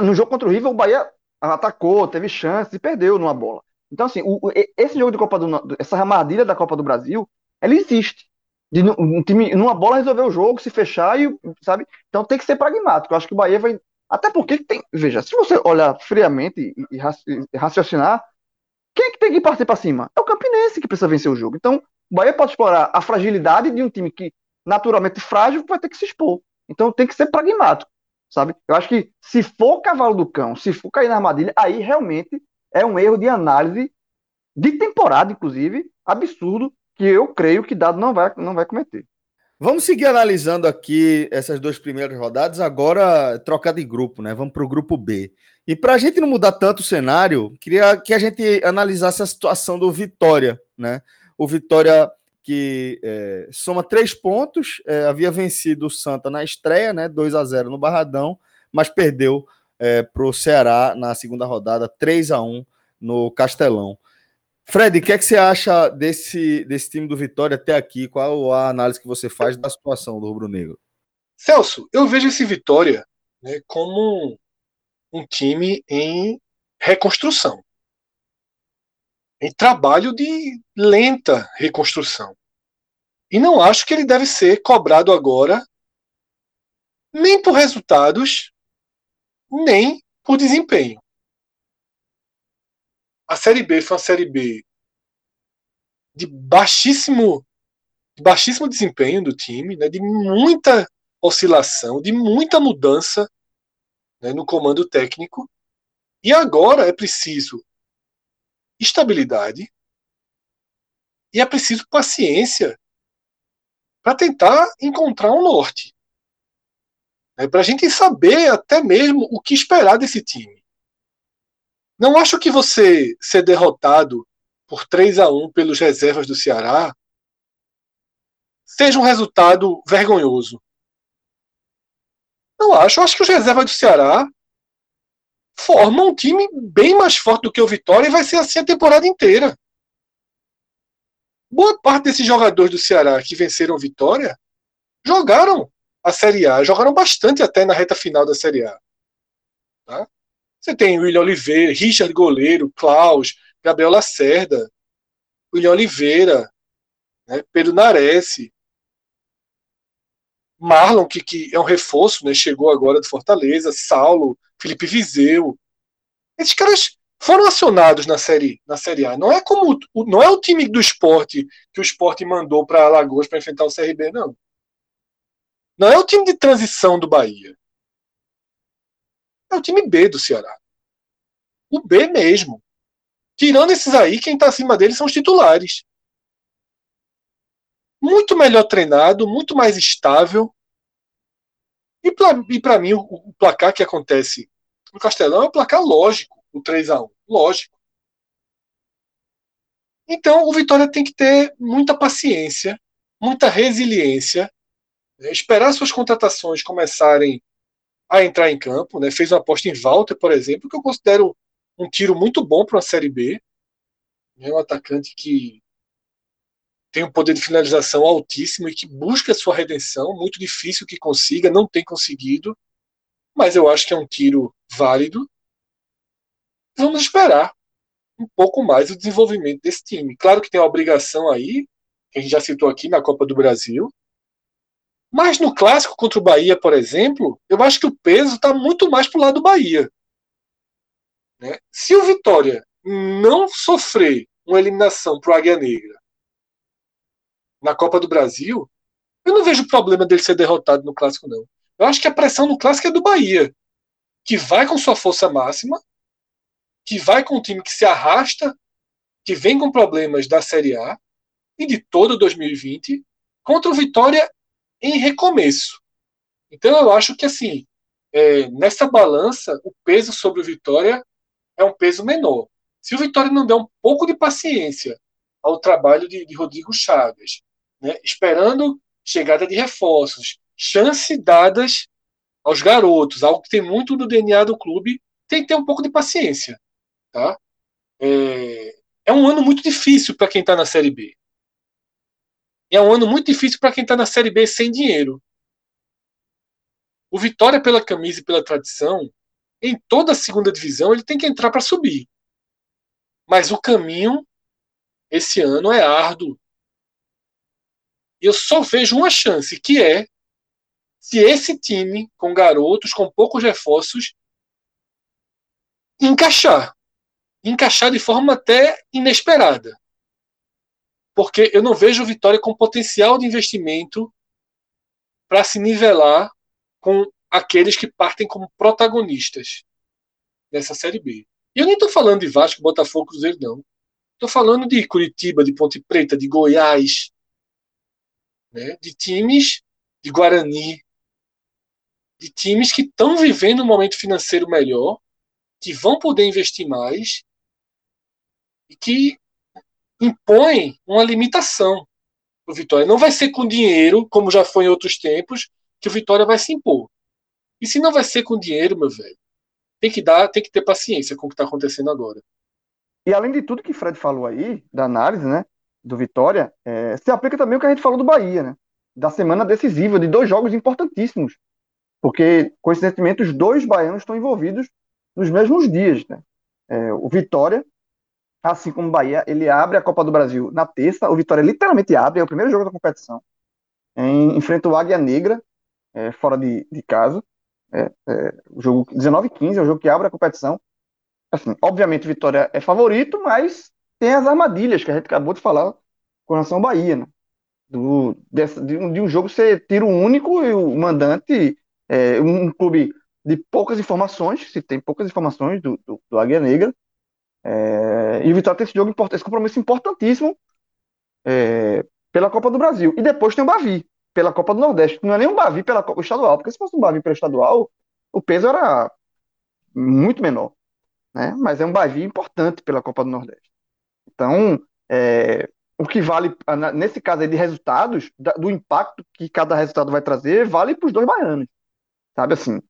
no jogo contra o River, o Bahia atacou, teve chance e perdeu numa bola. Então, assim, o, esse jogo de Copa do essa armadilha da Copa do Brasil, ela existe. De um time, numa bola resolver o jogo, se fechar e, sabe? Então tem que ser pragmático. Eu acho que o Bahia vai. Até porque tem. Veja, se você olhar friamente e, e raciocinar, quem é que tem que partir para cima? É o Campinense que precisa vencer o jogo. Então, o Bahia pode explorar a fragilidade de um time que, naturalmente frágil, vai ter que se expor. Então, tem que ser pragmático, sabe? Eu acho que se for cavalo do cão, se for cair na armadilha, aí realmente é um erro de análise de temporada, inclusive, absurdo, que eu creio que Dado não vai, não vai cometer. Vamos seguir analisando aqui essas duas primeiras rodadas, agora trocado em grupo, né? Vamos para o grupo B. E para a gente não mudar tanto o cenário, queria que a gente analisasse a situação do Vitória, né? O Vitória que é, soma três pontos, é, havia vencido o Santa na estreia, né? 2 a 0 no Barradão, mas perdeu é, para o Ceará na segunda rodada, 3 a 1 no Castelão. Fred, o que, é que você acha desse, desse time do Vitória até aqui? Qual a análise que você faz da situação do Rubro Negro? Celso, eu vejo esse Vitória né, como um time em reconstrução, em trabalho de lenta reconstrução. E não acho que ele deve ser cobrado agora nem por resultados, nem por desempenho a Série B foi uma Série B de baixíssimo, de baixíssimo desempenho do time, né, de muita oscilação, de muita mudança né, no comando técnico. E agora é preciso estabilidade e é preciso paciência para tentar encontrar um norte. Né, para a gente saber até mesmo o que esperar desse time. Não acho que você ser derrotado por 3 a 1 pelos reservas do Ceará seja um resultado vergonhoso. Não acho. Acho que os reservas do Ceará formam um time bem mais forte do que o Vitória e vai ser assim a temporada inteira. Boa parte desses jogadores do Ceará que venceram Vitória jogaram a Série A, jogaram bastante até na reta final da Série A. Tá? Você tem William Oliveira, Richard Goleiro, Klaus, Gabriel Lacerda, William Oliveira, né, Pedro Nares, Marlon, que, que é um reforço, né, chegou agora do Fortaleza, Saulo, Felipe Vizeu. Esses caras foram acionados na série, na série A. Não é como não é o time do esporte que o esporte mandou para Alagoas para enfrentar o CRB, não. Não é o time de transição do Bahia é o time B do Ceará. O B mesmo. Tirando esses aí, quem está acima deles são os titulares. Muito melhor treinado, muito mais estável. E para mim, o, o, placar que acontece no Castelão é um placar lógico, o 3 a 1 Lógico. Então, o Vitória tem que ter muita paciência, muita resiliência, né? esperar suas contratações começarem a entrar em campo, né? Fez uma aposta em Walter, por exemplo, que eu considero um tiro muito bom para uma Série B. É um atacante que tem um poder de finalização altíssimo e que busca a sua redenção, muito difícil que consiga, não tem conseguido, mas eu acho que é um tiro válido. Vamos esperar um pouco mais o desenvolvimento desse time. Claro que tem uma obrigação aí, que a gente já citou aqui na Copa do Brasil, mas no clássico contra o Bahia, por exemplo, eu acho que o peso está muito mais para o lado do Bahia. Né? Se o Vitória não sofrer uma eliminação para o Águia Negra na Copa do Brasil, eu não vejo problema dele ser derrotado no clássico, não. Eu acho que a pressão no clássico é do Bahia, que vai com sua força máxima que vai com um time que se arrasta, que vem com problemas da Série A e de todo 2020, contra o Vitória em recomeço. Então eu acho que assim, é, nessa balança, o peso sobre o Vitória é um peso menor. Se o Vitória não der um pouco de paciência ao trabalho de, de Rodrigo Chagas, né, esperando chegada de reforços, chance dadas aos garotos, algo que tem muito no DNA do clube, tem que ter um pouco de paciência. Tá? É, é um ano muito difícil para quem está na Série B. É um ano muito difícil para quem está na Série B sem dinheiro. O Vitória, pela camisa e pela tradição, em toda a segunda divisão, ele tem que entrar para subir. Mas o caminho, esse ano, é árduo. E eu só vejo uma chance, que é se esse time, com garotos, com poucos reforços, encaixar. Encaixar de forma até inesperada. Porque eu não vejo o Vitória com potencial de investimento para se nivelar com aqueles que partem como protagonistas nessa Série B. E eu nem estou falando de Vasco, Botafogo, Cruzeiro, não. Estou falando de Curitiba, de Ponte Preta, de Goiás, né, de times de Guarani, de times que estão vivendo um momento financeiro melhor, que vão poder investir mais e que impõem uma limitação para o Vitória. Não vai ser com dinheiro, como já foi em outros tempos, que o Vitória vai se impor. E se não vai ser com dinheiro, meu velho, tem que dar, tem que ter paciência com o que está acontecendo agora. E além de tudo que o Fred falou aí, da análise, né? do Vitória, é, se aplica também o que a gente falou do Bahia, né? Da semana decisiva, de dois jogos importantíssimos. Porque, coincidentemente, os dois baianos estão envolvidos nos mesmos dias, né? É, o Vitória, assim como o Bahia, ele abre a Copa do Brasil na terça. O Vitória literalmente abre, é o primeiro jogo da competição. Em, enfrenta o Águia Negra, é, fora de, de casa. É, é, o jogo 19-15 é o jogo que abre a competição. Assim, obviamente, o Vitória é favorito, mas tem as armadilhas que a gente acabou de falar com relação ao Bahia, né? Do, dessa, de, um, de, um jogo ser tiro único e o mandante é um clube de poucas informações, se tem poucas informações do, do, do Águia Negra. É, e o Vitória tem esse jogo esse compromisso importantíssimo é, pela Copa do Brasil. E depois tem o Bavi, pela Copa do Nordeste. Não é nem um Bavi pela Copa estadual, porque se fosse um Bavi pelo estadual, o peso era muito menor. Né? Mas é um Bavi importante pela Copa do Nordeste. Então, é, o que vale, nesse caso aí de resultados, do impacto que cada resultado vai trazer, vale para os dois baianos. Sabe assim,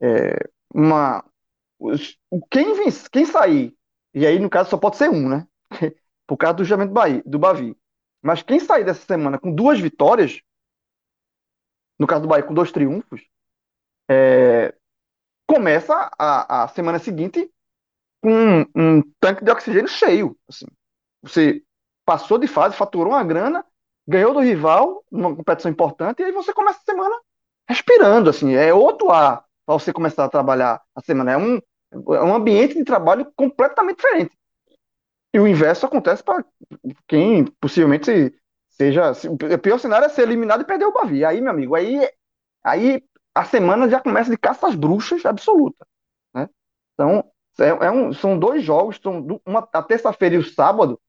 é, uma, quem, quem sair, e aí no caso só pode ser um, né? Por causa do julgamento do, Bahia, do Bavi. Mas quem sair dessa semana com duas vitórias, no caso do Bahia com dois triunfos, é, começa a, a semana seguinte com um, um tanque de oxigênio cheio. Assim você passou de fase, faturou uma grana, ganhou do rival numa competição importante, e aí você começa a semana respirando, assim, é outro ar para você começar a trabalhar a semana. É um, é um ambiente de trabalho completamente diferente. E o inverso acontece para quem possivelmente seja. O pior cenário é ser eliminado e perder o Bavi. Aí, meu amigo, aí, aí a semana já começa de caça às bruxas absoluta. Né? Então, é, é um, são dois jogos, são uma, a terça-feira e o sábado,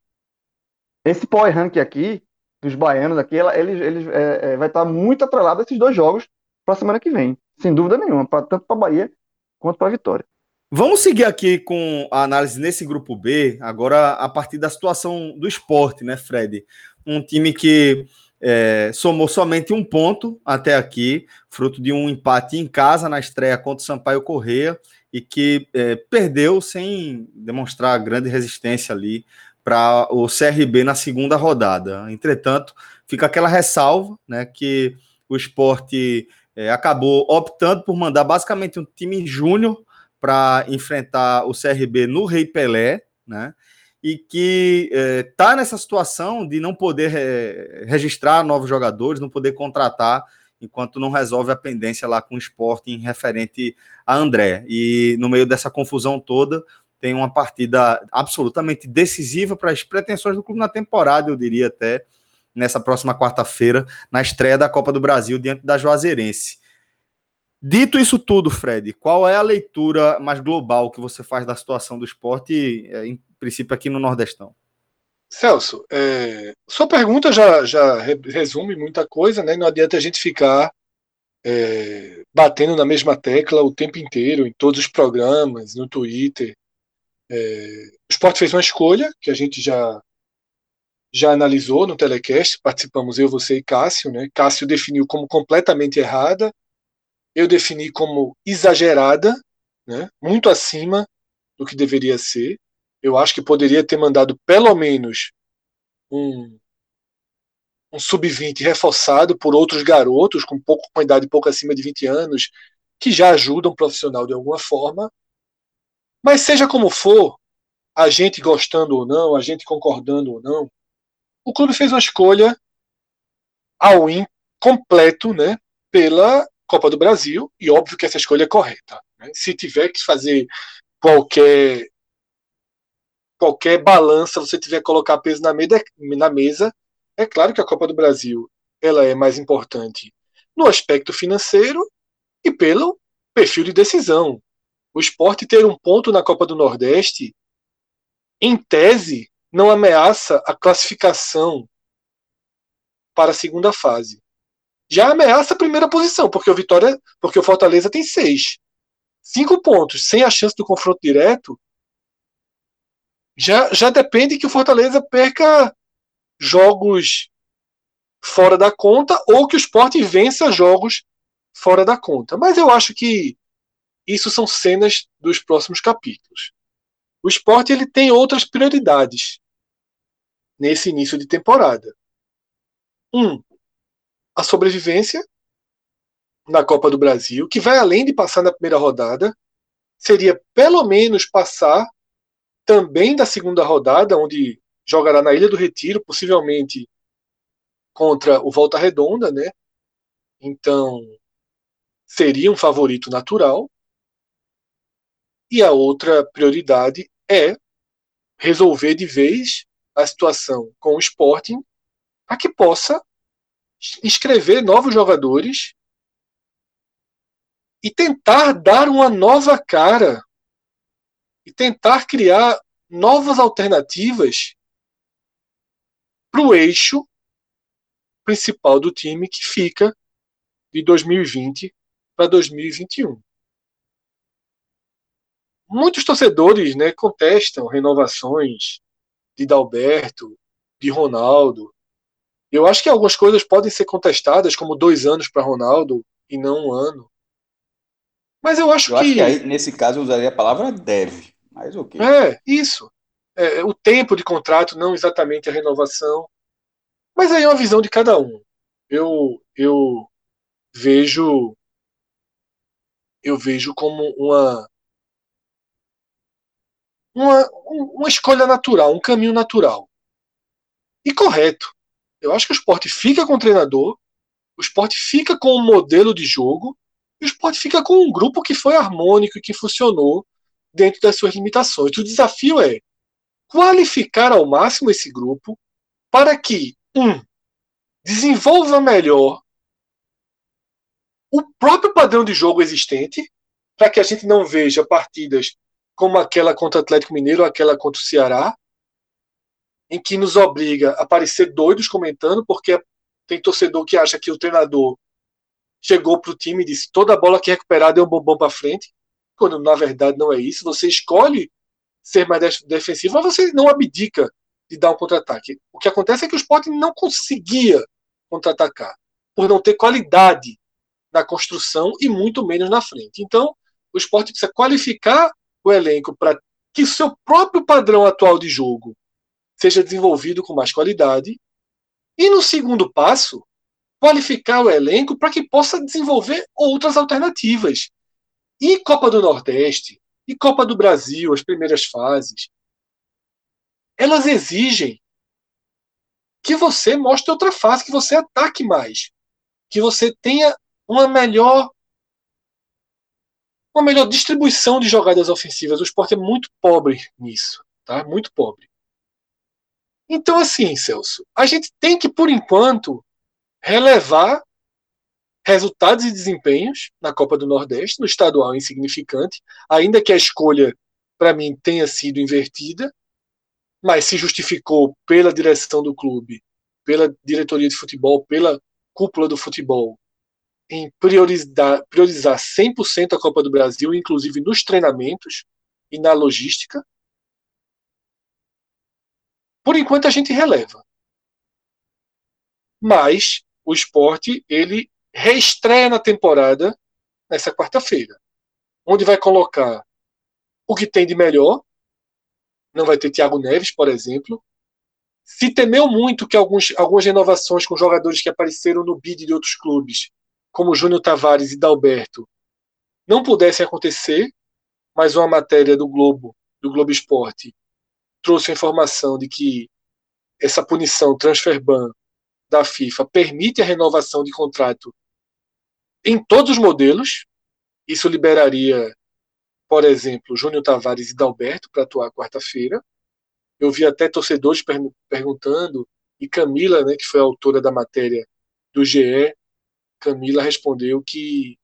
esse power rank aqui, dos baianos aqui, ele, ele é, é, vai estar muito atrelado a esses dois jogos para a semana que vem, sem dúvida nenhuma, pra, tanto para Bahia quanto para Vitória. Vamos seguir aqui com a análise nesse grupo B, agora a partir da situação do esporte, né, Fred? Um time que é, somou somente um ponto até aqui, fruto de um empate em casa na estreia contra o Sampaio Correia, e que é, perdeu sem demonstrar grande resistência ali para o CRB na segunda rodada. Entretanto, fica aquela ressalva, né, que o esporte é, acabou optando por mandar basicamente um time júnior para enfrentar o CRB no Rei Pelé, né? E que está é, nessa situação de não poder é, registrar novos jogadores, não poder contratar enquanto não resolve a pendência lá com o esporte em referente a André. E no meio dessa confusão toda, tem uma partida absolutamente decisiva para as pretensões do clube na temporada, eu diria até, nessa próxima quarta-feira, na estreia da Copa do Brasil diante da Juazeirense. Dito isso tudo, Fred, qual é a leitura mais global que você faz da situação do esporte, é, em princípio aqui no Nordestão? Celso, é, sua pergunta já, já resume muita coisa, né? Não adianta a gente ficar é, batendo na mesma tecla o tempo inteiro, em todos os programas, no Twitter. É, o esporte fez uma escolha que a gente já já analisou no telecast, participamos eu, você e Cássio, né? Cássio definiu como completamente errada, eu defini como exagerada, né? Muito acima do que deveria ser. Eu acho que poderia ter mandado pelo menos um, um sub-20 reforçado por outros garotos com pouco com idade pouco acima de 20 anos, que já ajudam o profissional de alguma forma. Mas seja como for, a gente gostando ou não, a gente concordando ou não, o clube fez uma escolha ao in completo, né, pela Copa do Brasil, e óbvio que essa escolha é correta. Né? Se tiver que fazer qualquer qualquer balança, você tiver que colocar peso na mesa, na mesa, é claro que a Copa do Brasil ela é mais importante no aspecto financeiro e pelo perfil de decisão. O esporte ter um ponto na Copa do Nordeste, em tese, não ameaça a classificação para a segunda fase. Já ameaça a primeira posição, porque o Vitória, porque o Fortaleza tem seis. Cinco pontos, sem a chance do confronto direto, já, já depende que o Fortaleza perca jogos fora da conta ou que o esporte vença jogos fora da conta. Mas eu acho que isso são cenas dos próximos capítulos. O esporte ele tem outras prioridades nesse início de temporada. Um, a sobrevivência na Copa do Brasil, que vai além de passar na primeira rodada, seria pelo menos passar também da segunda rodada, onde jogará na Ilha do Retiro, possivelmente contra o Volta Redonda, né? Então, seria um favorito natural. E a outra prioridade é resolver de vez a situação com o Sporting para que possa inscrever novos jogadores e tentar dar uma nova cara e tentar criar novas alternativas para o eixo principal do time que fica de 2020 para 2021. Muitos torcedores né, contestam renovações de Dalberto, de Ronaldo. Eu acho que algumas coisas podem ser contestadas, como dois anos para Ronaldo e não um ano. Mas eu acho eu que. Acho que aí, nesse caso, eu usaria a palavra deve. Mas ok. É, isso. É, o tempo de contrato, não exatamente a renovação. Mas aí é uma visão de cada um. Eu, eu vejo. Eu vejo como uma, uma, uma escolha natural, um caminho natural. E correto. Eu acho que o esporte fica com o treinador, o esporte fica com um modelo de jogo, e o esporte fica com um grupo que foi harmônico e que funcionou dentro das suas limitações. O desafio é qualificar ao máximo esse grupo para que, um, desenvolva melhor o próprio padrão de jogo existente, para que a gente não veja partidas como aquela contra o Atlético Mineiro aquela contra o Ceará, em que nos obriga a parecer doidos comentando, porque tem torcedor que acha que o treinador chegou para o time e disse toda bola que é recuperada é um bombom para frente, quando na verdade não é isso. Você escolhe ser mais defensivo, mas você não abdica de dar um contra-ataque. O que acontece é que o Sport não conseguia contra-atacar, por não ter qualidade na construção e muito menos na frente. Então, o Sport precisa qualificar o elenco para que o seu próprio padrão atual de jogo seja desenvolvido com mais qualidade. E no segundo passo, qualificar o elenco para que possa desenvolver outras alternativas. E Copa do Nordeste, e Copa do Brasil, as primeiras fases, elas exigem que você mostre outra face, que você ataque mais, que você tenha uma melhor uma melhor distribuição de jogadas ofensivas. O esporte é muito pobre nisso, tá? Muito pobre. Então, assim, Celso, a gente tem que, por enquanto, relevar resultados e desempenhos na Copa do Nordeste, no estadual insignificante, ainda que a escolha, para mim, tenha sido invertida, mas se justificou pela direção do clube, pela diretoria de futebol, pela cúpula do futebol, em priorizar, priorizar 100% a Copa do Brasil, inclusive nos treinamentos e na logística. Por enquanto a gente releva. Mas o esporte, ele reestreia na temporada nessa quarta-feira, onde vai colocar o que tem de melhor. Não vai ter Thiago Neves, por exemplo. Se temeu muito que alguns, algumas renovações com jogadores que apareceram no bid de outros clubes, como Júnior Tavares e Dalberto, não pudessem acontecer, mas uma matéria do Globo, do Globo Esporte, trouxe a informação de que essa punição transfer ban da FIFA permite a renovação de contrato em todos os modelos. Isso liberaria, por exemplo, Júnior Tavares e Dalberto para atuar quarta-feira. Eu vi até torcedores per perguntando, e Camila, né, que foi a autora da matéria do GE, Camila respondeu que,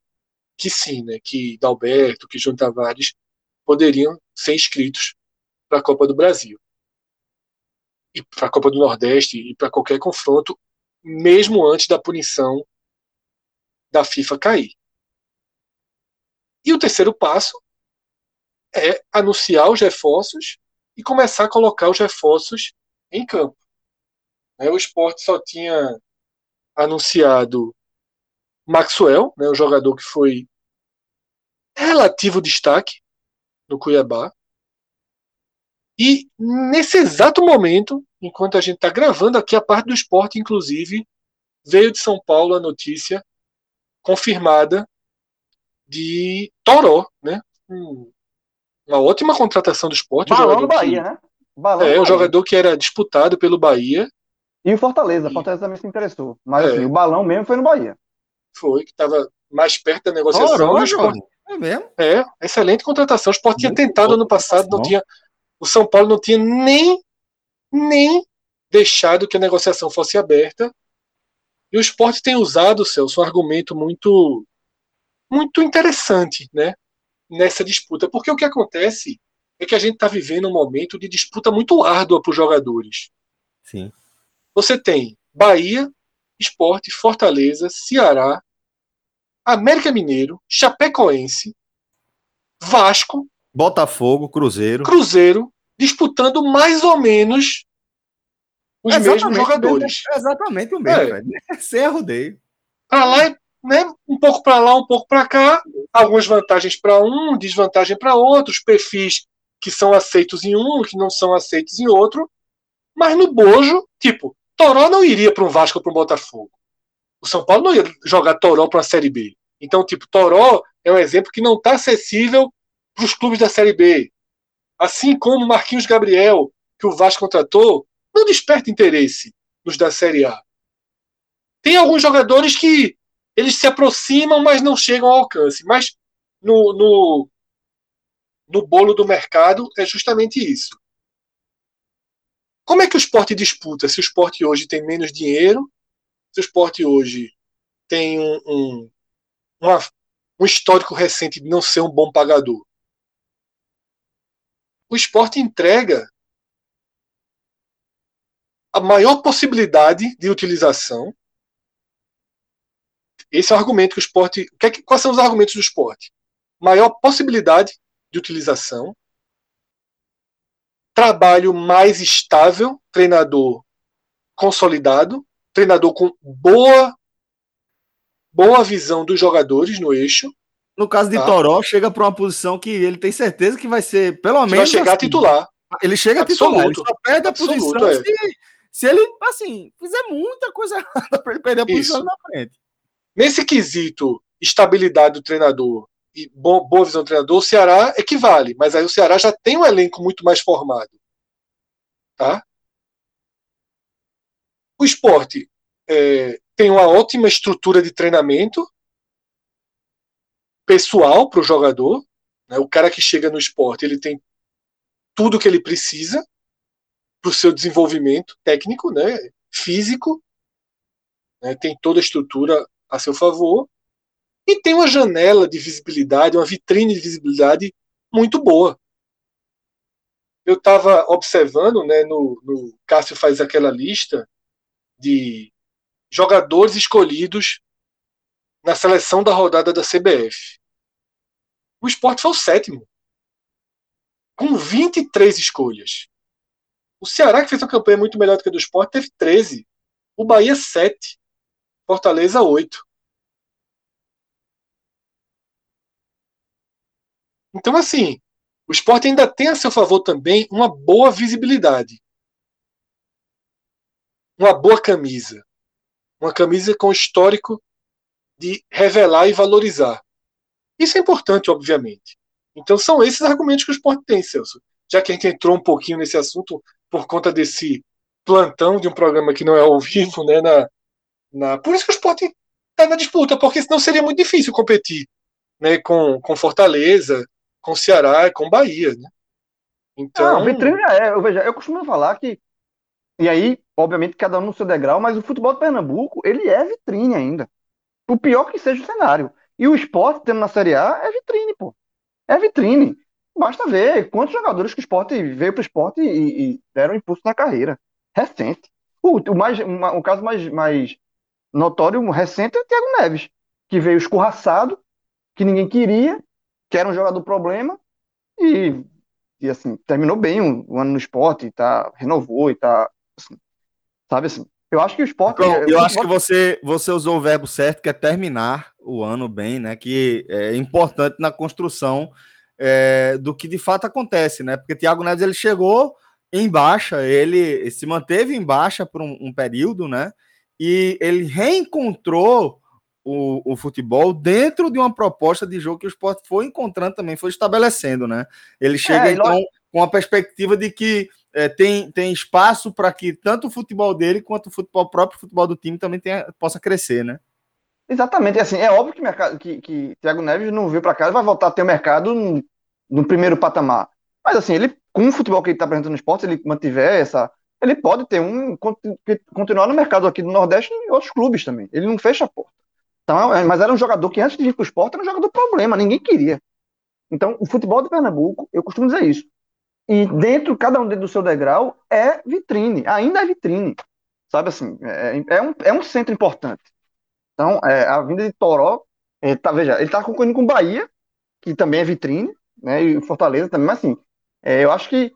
que sim, né, que Dalberto, que Júnior Tavares poderiam ser inscritos para a Copa do Brasil e para a Copa do Nordeste e para qualquer confronto, mesmo antes da punição da FIFA cair. E o terceiro passo é anunciar os reforços e começar a colocar os reforços em campo. Né, o esporte só tinha anunciado Maxwell, né, o jogador que foi relativo destaque no Cuiabá. E nesse exato momento, enquanto a gente está gravando aqui a parte do esporte, inclusive, veio de São Paulo a notícia confirmada de Toró, né? uma ótima contratação do esporte. Balão do Bahia, que, né? Balão é, um jogador que era disputado pelo Bahia. E o Fortaleza, e... Fortaleza também se interessou. Mas é. assim, o balão mesmo foi no Bahia. Foi, que estava mais perto da negociação. Toró, esporte... É mesmo? É, excelente contratação. O Sport tinha tentado ano passado, não tinha. O São Paulo não tinha nem, nem deixado que a negociação fosse aberta. E o Sport tem usado, Celso, um argumento muito, muito interessante né, nessa disputa. Porque o que acontece é que a gente está vivendo um momento de disputa muito árdua para os jogadores. Sim. Você tem Bahia, Esporte, Fortaleza, Ceará, América Mineiro, Chapecoense, Vasco, Botafogo, Cruzeiro. Cruzeiro disputando mais ou menos os exatamente mesmos jogadores. Mesmo, exatamente o mesmo, é. Sem rodeio. Para lá, né, um pouco para lá, um pouco para cá, algumas vantagens para um, desvantagem para outros, perfis que são aceitos em um, que não são aceitos em outro. Mas no bojo, tipo, Toró não iria para um Vasco ou para um Botafogo. O São Paulo não ia jogar Toró para a Série B. Então, tipo, Toró é um exemplo que não está acessível os clubes da Série B. Assim como Marquinhos Gabriel, que o Vasco contratou, não desperta interesse nos da Série A. Tem alguns jogadores que eles se aproximam, mas não chegam ao alcance. Mas no, no, no bolo do mercado é justamente isso. Como é que o esporte disputa? Se o esporte hoje tem menos dinheiro, se o esporte hoje tem um, um, uma, um histórico recente de não ser um bom pagador. O esporte entrega a maior possibilidade de utilização. Esse é o argumento que o esporte. É quais são os argumentos do esporte? Maior possibilidade de utilização, trabalho mais estável, treinador consolidado, treinador com boa boa visão dos jogadores no eixo. No caso de tá? Toró, chega para uma posição que ele tem certeza que vai ser, pelo menos. Vai chegar assim. titular. Ele chega Absoluto. a titular, ele só perde a Absoluto, posição é. se, se, ele, assim, fizer muita coisa errada para ele perder a posição Isso. na frente. Nesse quesito, estabilidade do treinador e boa, boa visão do treinador, o Ceará equivale, mas aí o Ceará já tem um elenco muito mais formado. Tá? O esporte é, tem uma ótima estrutura de treinamento pessoal para o jogador. Né? O cara que chega no esporte, ele tem tudo que ele precisa para o seu desenvolvimento técnico, né? físico, né? tem toda a estrutura a seu favor e tem uma janela de visibilidade, uma vitrine de visibilidade muito boa. Eu estava observando, né, no, no Cássio faz aquela lista de jogadores escolhidos na seleção da rodada da CBF. O esporte foi o sétimo, com 23 escolhas. O Ceará, que fez uma campanha muito melhor do que a do esporte, teve 13. O Bahia, 7. Fortaleza, 8. Então, assim, o esporte ainda tem a seu favor também uma boa visibilidade. Uma boa camisa. Uma camisa com histórico de revelar e valorizar. Isso é importante, obviamente. Então são esses argumentos que o esporte tem, Celso. Já que a gente entrou um pouquinho nesse assunto por conta desse plantão de um programa que não é ao vivo, né? Na, na... Por isso que o esporte está na disputa, porque senão seria muito difícil competir né, com, com Fortaleza, com Ceará, com Bahia. Né? Então. Não, vitrine é, eu, veja, eu costumo falar que. E aí, obviamente, cada um no seu degrau, mas o futebol de Pernambuco, ele é vitrine ainda. Por pior que seja o cenário. E o esporte, tendo na Série A, é vitrine, pô. É vitrine. Basta ver quantos jogadores que o esporte veio para o esporte e, e, deram impulso na carreira. Recente. O, o, mais, o caso mais, mais notório, recente, é o Thiago Neves, que veio escorraçado, que ninguém queria, que era um jogador problema, e, e assim, terminou bem o, o ano no esporte, tá, renovou e tá. Assim, sabe assim, eu acho que o esporte. Então, eu acho que você, você usou o verbo certo, que é terminar o ano bem, né? Que é importante na construção é, do que de fato acontece, né? Porque Thiago Neves ele chegou em baixa, ele se manteve em baixa por um, um período, né? E ele reencontrou o, o, futebol dentro de uma proposta de jogo que o esporte foi encontrando também, foi estabelecendo, né? Ele chega é, então com a perspectiva de que é, tem, tem espaço para que tanto o futebol dele quanto o futebol próprio, o futebol do time também tenha, possa crescer, né? Exatamente, assim, é óbvio que, mercado, que, que Thiago Neves não veio para cá, vai voltar a ter o mercado no, no, primeiro patamar. Mas assim, ele, com o futebol que ele está apresentando no esporte, ele mantiver essa. Ele pode ter um. continuar no mercado aqui do Nordeste e outros clubes também. Ele não fecha a porta. Então, é, mas era um jogador que antes de vir para o esporte era um jogador problema, ninguém queria. Então, o futebol de Pernambuco, eu costumo dizer isso. E dentro, cada um dentro do seu degrau, é vitrine, ainda é vitrine. Sabe assim, é, é, um, é um centro importante. Então, é, a vinda de Toró, é, tá, veja, ele está concorrendo com Bahia, que também é vitrine, né, e Fortaleza também, mas assim, é, eu acho que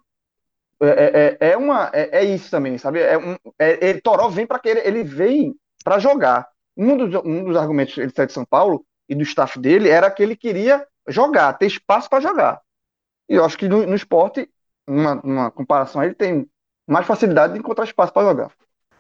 é, é, é, é uma, é, é, isso também, sabe? É um, ele, Toró vem para que ele, ele vem para jogar. Um dos, um dos argumentos ele de São Paulo e do staff dele era que ele queria jogar, ter espaço para jogar. E eu acho que no, no esporte uma, uma comparação, ele tem mais facilidade de encontrar espaço para jogar.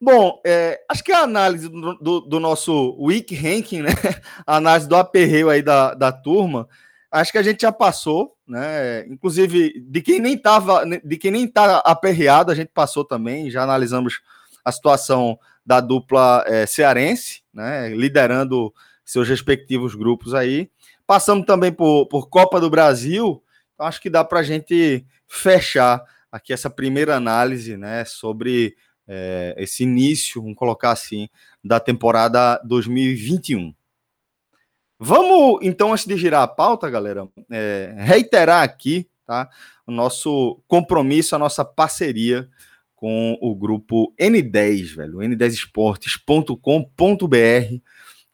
Bom, é, acho que a análise do, do, do, nosso week ranking, né? A análise do aperreio aí da, da turma, acho que a gente já passou, né? Inclusive, de quem nem tava, de quem nem tá aperreado, a gente passou também, já analisamos a situação da dupla é, cearense, né? Liderando seus respectivos grupos aí. Passamos também por, por Copa do Brasil, então acho que dá para a gente fechar aqui essa primeira análise né, sobre é, esse início, vamos colocar assim, da temporada 2021. Vamos, então, antes de girar a pauta, galera, é, reiterar aqui tá, o nosso compromisso, a nossa parceria com o grupo N10, velho, n10esportes.com.br,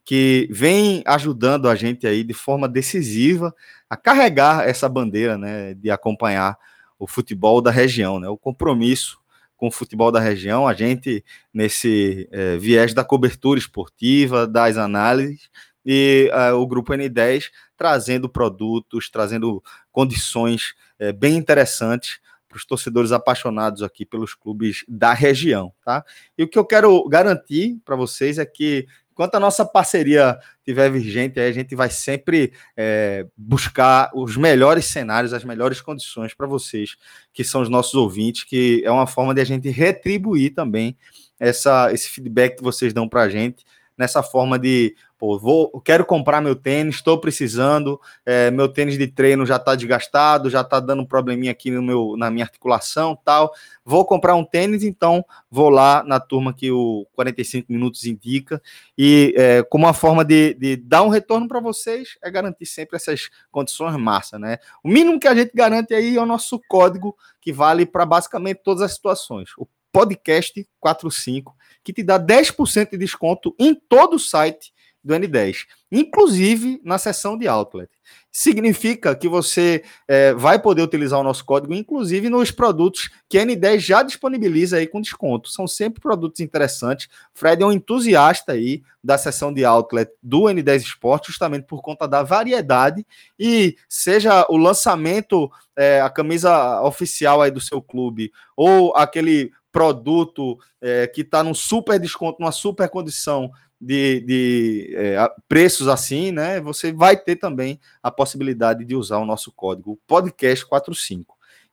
que vem ajudando a gente aí de forma decisiva a carregar essa bandeira, né, de acompanhar o futebol da região, né? O compromisso com o futebol da região, a gente nesse é, viés da cobertura esportiva, das análises e uh, o grupo N10 trazendo produtos, trazendo condições é, bem interessantes para os torcedores apaixonados aqui pelos clubes da região, tá? E o que eu quero garantir para vocês é que Enquanto a nossa parceria estiver vigente, a gente vai sempre é, buscar os melhores cenários, as melhores condições para vocês, que são os nossos ouvintes, que é uma forma de a gente retribuir também essa, esse feedback que vocês dão para a gente nessa forma de, pô, vou, quero comprar meu tênis, estou precisando, é, meu tênis de treino já está desgastado, já está dando um probleminha aqui no meu, na minha articulação tal. Vou comprar um tênis, então vou lá na turma que o 45 minutos indica. E é, como uma forma de, de dar um retorno para vocês, é garantir sempre essas condições massa, né? O mínimo que a gente garante aí é o nosso código, que vale para basicamente todas as situações. O podcast 45, que te dá 10% de desconto em todo o site do N10, inclusive na seção de outlet. Significa que você é, vai poder utilizar o nosso código, inclusive nos produtos que a N10 já disponibiliza aí com desconto. São sempre produtos interessantes. Fred é um entusiasta aí da seção de outlet do N10 Esporte, justamente por conta da variedade e seja o lançamento, é, a camisa oficial aí do seu clube ou aquele produto é, que está num super desconto, numa super condição de, de é, preços assim, né? Você vai ter também a possibilidade de usar o nosso código podcast45.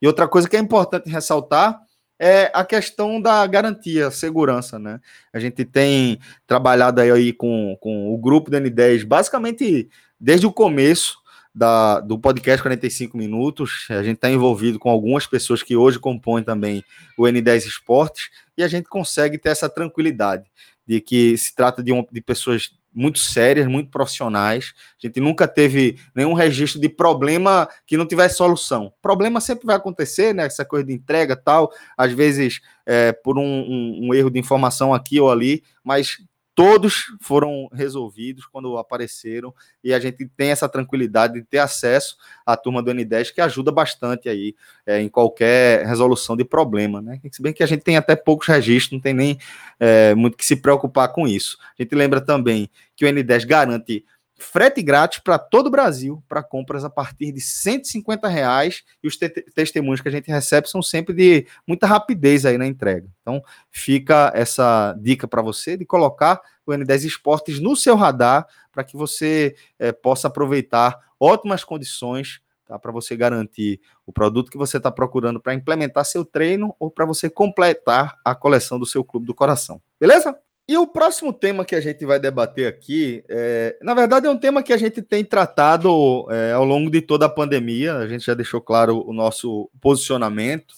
E outra coisa que é importante ressaltar é a questão da garantia, segurança, né? A gente tem trabalhado aí com, com o grupo do N10, basicamente desde o começo da, do podcast 45 Minutos. A gente está envolvido com algumas pessoas que hoje compõem também o N10 Esportes e a gente consegue ter essa tranquilidade de que se trata de, um, de pessoas muito sérias, muito profissionais. A gente nunca teve nenhum registro de problema que não tivesse solução. Problema sempre vai acontecer, né? Essa coisa de entrega tal, às vezes é, por um, um, um erro de informação aqui ou ali, mas todos foram resolvidos quando apareceram e a gente tem essa tranquilidade de ter acesso à turma do N10 que ajuda bastante aí é, em qualquer resolução de problema, né? Se bem que a gente tem até poucos registros, não tem nem é, muito que se preocupar com isso. A gente lembra também que o N10 garante frete grátis para todo o Brasil para compras a partir de 150 reais e os te testemunhos que a gente recebe são sempre de muita rapidez aí na entrega. Então fica essa dica para você de colocar o N10 Esportes no seu radar para que você é, possa aproveitar ótimas condições tá, para você garantir o produto que você está procurando para implementar seu treino ou para você completar a coleção do seu clube do coração. Beleza? E o próximo tema que a gente vai debater aqui, é, na verdade, é um tema que a gente tem tratado é, ao longo de toda a pandemia. A gente já deixou claro o nosso posicionamento,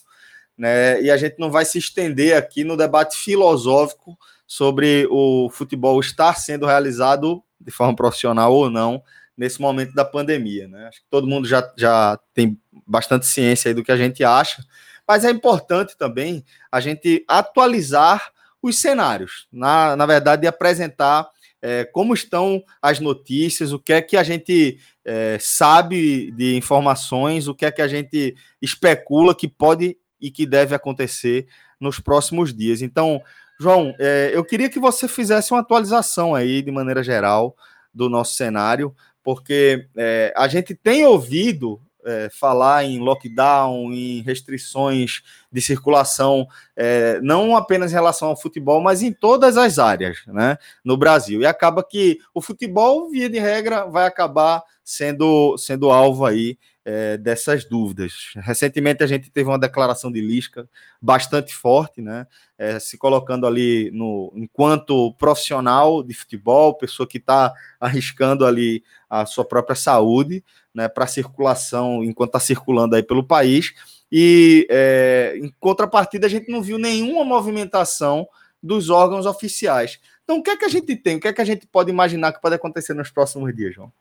né? E a gente não vai se estender aqui no debate filosófico sobre o futebol estar sendo realizado de forma profissional ou não nesse momento da pandemia, né? Acho que todo mundo já, já tem bastante ciência aí do que a gente acha, mas é importante também a gente atualizar os cenários, na, na verdade, apresentar é, como estão as notícias, o que é que a gente é, sabe de informações, o que é que a gente especula que pode e que deve acontecer nos próximos dias. Então, João, é, eu queria que você fizesse uma atualização aí, de maneira geral, do nosso cenário, porque é, a gente tem ouvido é, falar em lockdown, em restrições de circulação, é, não apenas em relação ao futebol, mas em todas as áreas né, no Brasil. E acaba que o futebol, via de regra, vai acabar sendo, sendo alvo aí é, dessas dúvidas. Recentemente a gente teve uma declaração de Lisca bastante forte, né? É, se colocando ali no enquanto profissional de futebol, pessoa que está arriscando ali a sua própria saúde, né? Para circulação, enquanto está circulando aí pelo país. E é, em contrapartida, a gente não viu nenhuma movimentação dos órgãos oficiais. Então, o que é que a gente tem? O que é que a gente pode imaginar que pode acontecer nos próximos dias, João?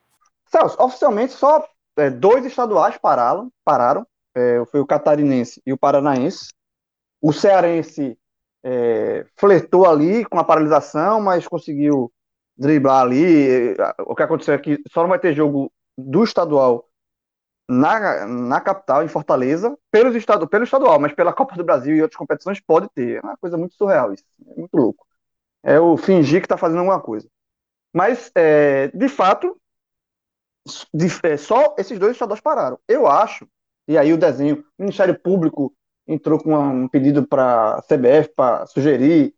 Celso, oficialmente só é, dois estaduais pararam, pararam é, foi o catarinense e o paranaense. O cearense é, flertou ali com a paralisação, mas conseguiu driblar ali. O que aconteceu é que só não vai ter jogo do estadual na, na capital, em Fortaleza, pelos estado, pelo estadual, mas pela Copa do Brasil e outras competições pode ter. É uma coisa muito surreal isso, é muito louco. É o fingir que está fazendo alguma coisa. Mas, é, de fato, só esses dois estaduais pararam. Eu acho, e aí o desenho, o Ministério Público entrou com um pedido para a CBF para sugerir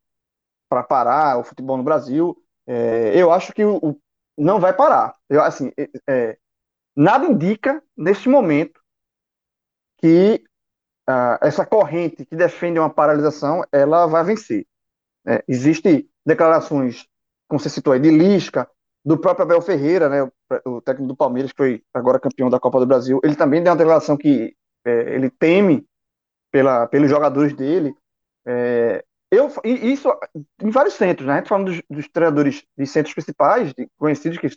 para parar o futebol no Brasil. É, eu acho que o, o, não vai parar. Eu, assim, é, é nada indica neste momento que uh, essa corrente que defende uma paralisação ela vai vencer. É, Existem declarações como você citou aí, de Lisca, do próprio Abel Ferreira, né, o, técnico do Palmeiras, que foi agora campeão da Copa do Brasil, ele também deu uma declaração que é, ele teme pela, pelos jogadores dele. É, eu, e isso em vários centros, né? A gente falando dos, dos treinadores de centros principais, de conhecidos que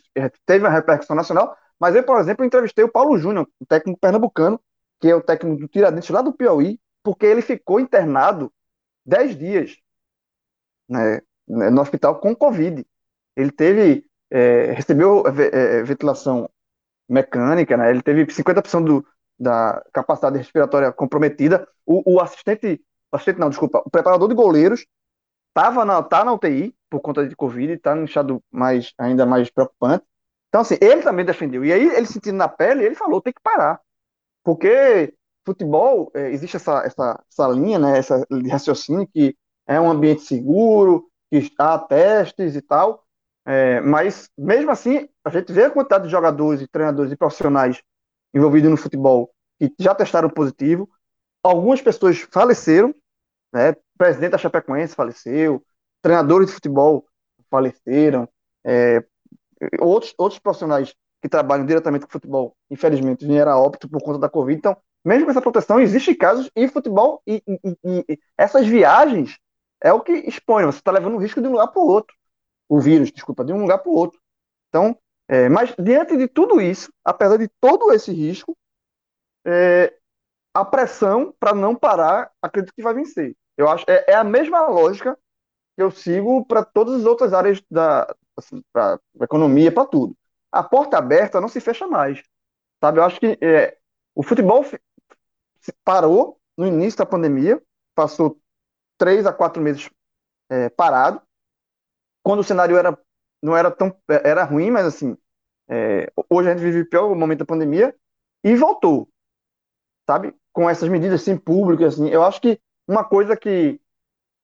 teve uma repercussão nacional, mas eu, por exemplo, entrevistei o Paulo Júnior, o técnico pernambucano, que é o técnico do Tiradentes lá do Piauí, porque ele ficou internado 10 dias né, no hospital com Covid. Ele teve, é, recebeu é, ventilação mecânica, né, ele teve 50% do, da capacidade respiratória comprometida. O, o assistente, assistente não, desculpa, o preparador de goleiros tava na, tá na UTI por conta de Covid, está no estado mais, ainda mais preocupante. Então, assim, ele também defendeu. E aí, ele sentindo na pele, ele falou, tem que parar. Porque futebol, é, existe essa, essa, essa linha, né, essa de raciocínio que é um ambiente seguro, que há testes e tal, é, mas mesmo assim, a gente vê a quantidade de jogadores e treinadores e profissionais envolvidos no futebol que já testaram positivo, algumas pessoas faleceram, né, o presidente da Chapecoense faleceu, treinadores de futebol faleceram, é, outros, outros profissionais que trabalham diretamente com futebol, infelizmente, vieram a óbito por conta da Covid. Então, mesmo com essa proteção, existem casos e futebol e, e, e essas viagens é o que expõe. Você está levando o risco de um lugar para o outro. O vírus, desculpa, de um lugar para o outro. Então, é, mas diante de tudo isso, apesar de todo esse risco, é, a pressão para não parar, acredito que vai vencer. Eu acho é, é a mesma lógica que eu sigo para todas as outras áreas da assim, pra economia, para tudo. A porta aberta não se fecha mais, sabe? Eu acho que é, o futebol parou no início da pandemia, passou três a quatro meses é, parado, quando o cenário era não era tão era ruim, mas assim é, hoje a gente vive o pior momento da pandemia e voltou, sabe? Com essas medidas assim públicas, assim, eu acho que uma coisa que,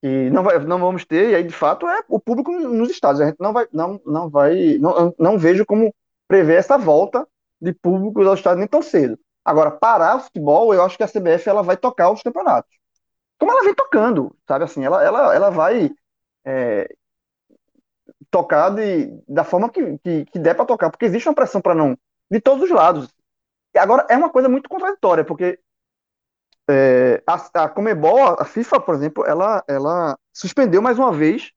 que não vai, não vamos ter e aí de fato é o público nos estados. A gente não vai, não, não vai, não, não vejo como prever essa volta de público aos estados nem tão cedo. Agora, parar o futebol, eu acho que a CBF ela vai tocar os campeonatos. Como ela vem tocando, sabe assim, ela, ela, ela vai é, tocar de, da forma que, que, que der para tocar, porque existe uma pressão para não, de todos os lados. E agora, é uma coisa muito contraditória, porque é, a, a Comebol, a FIFA, por exemplo, ela, ela suspendeu mais uma vez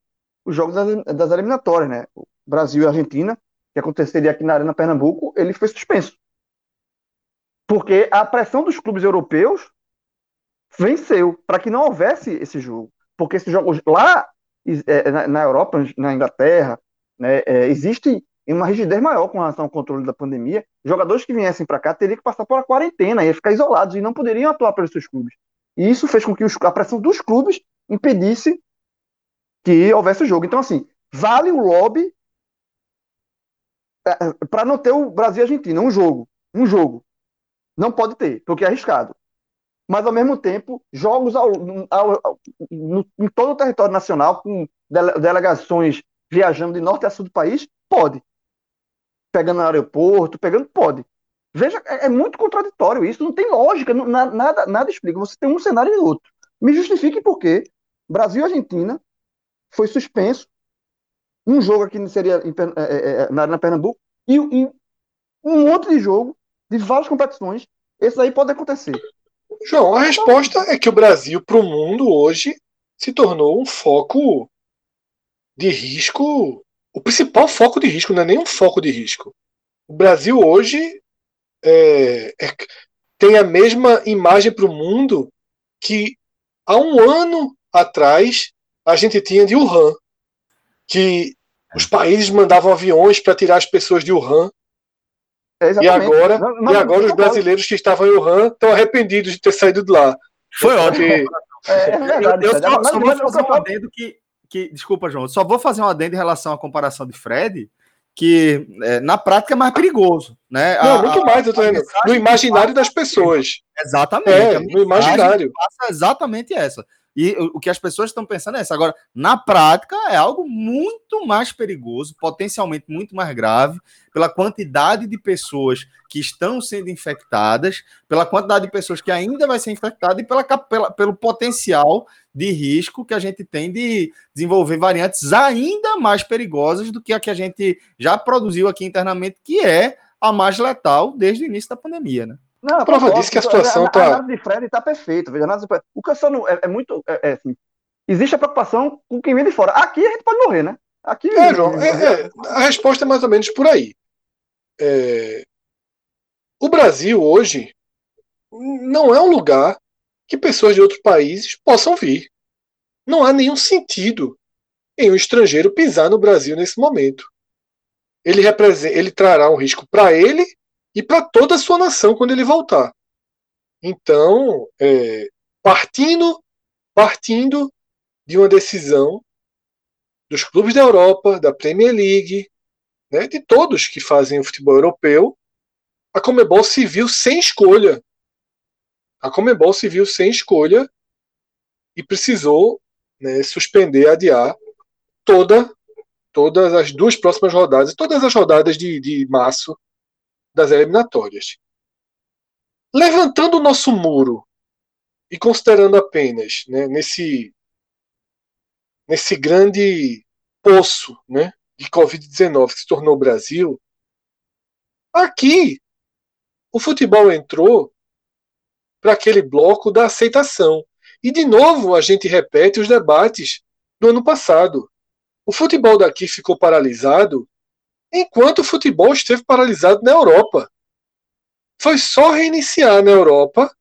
os jogos das, das eliminatórias, né? O Brasil e Argentina, que aconteceria aqui na Arena Pernambuco, ele foi suspenso. Porque a pressão dos clubes europeus venceu para que não houvesse esse jogo. Porque esses jogos lá na, na, Europa, na Inglaterra, né, é, existe uma rigidez maior com relação ao controle da pandemia. Jogadores que viessem para cá teriam que passar por uma quarentena, ia ficar isolados e não poderiam atuar pelos seus clubes. E isso fez com que os, a pressão dos clubes impedisse que houvesse o jogo. Então, assim, vale o lobby é, para não ter o Brasil e Argentina, um jogo. Um jogo. Não pode ter, porque é arriscado. Mas, ao mesmo tempo, jogos ao, ao, ao, no, em todo o território nacional, com delegações viajando de norte a sul do país, pode. Pegando no aeroporto, pegando, pode. Veja, é, é muito contraditório isso, não tem lógica, não, nada, nada explica. Você tem um cenário e outro. Me justifique por quê. Brasil e Argentina foi suspenso. Um jogo aqui seria em, é, é, na Arena Pernambuco e, e um monte de jogo de várias competições. Esse aí pode acontecer. João, a resposta é que o Brasil, para o mundo hoje, se tornou um foco de risco. O principal foco de risco não é nem um foco de risco. O Brasil hoje é, é, tem a mesma imagem para o mundo que há um ano atrás a gente tinha de Wuhan, que os países mandavam aviões para tirar as pessoas de Wuhan é, e agora, não, não, e agora os brasileiros que estavam em Wuhan estão arrependidos de ter saído de lá. Foi ótimo. É, é verdade. Eu, eu só, só vou fazer um adendo que, que. Desculpa, João. Só vou fazer um adendo em relação à comparação de Fred, que é, na prática é mais perigoso. Né? Não, a, muito mais, eu tô dizendo, no imaginário das pessoas. Exatamente. É, no imaginário. Passa exatamente essa. E o que as pessoas estão pensando é isso. Agora, na prática, é algo muito mais perigoso, potencialmente muito mais grave, pela quantidade de pessoas que estão sendo infectadas, pela quantidade de pessoas que ainda vai ser infectada e pela, pela, pelo potencial de risco que a gente tem de desenvolver variantes ainda mais perigosas do que a que a gente já produziu aqui internamente, que é a mais letal desde o início da pandemia, né? Não, a prova disso que a situação está. A análise de Fred está perfeita. Veja, a Fred... O Cassano é, é muito. É, é, assim, existe a preocupação com quem vem de fora. Aqui a gente pode morrer, né? Aqui. É, João, é, é, a resposta é mais ou menos por aí. É, o Brasil hoje não é um lugar que pessoas de outros países possam vir. Não há nenhum sentido em um estrangeiro pisar no Brasil nesse momento. Ele, ele trará um risco para ele e para toda a sua nação quando ele voltar. Então, é, partindo, partindo de uma decisão dos clubes da Europa, da Premier League, né, de todos que fazem o futebol europeu, a Comebol se viu sem escolha. A Comebol se viu sem escolha e precisou né, suspender, adiar toda, todas as duas próximas rodadas, todas as rodadas de, de março das eliminatórias. Levantando o nosso muro e considerando apenas né, nesse, nesse grande poço né, de Covid-19 que se tornou o Brasil, aqui o futebol entrou para aquele bloco da aceitação. E de novo a gente repete os debates do ano passado. O futebol daqui ficou paralisado enquanto o futebol esteve paralisado na Europa. Foi só reiniciar na Europa,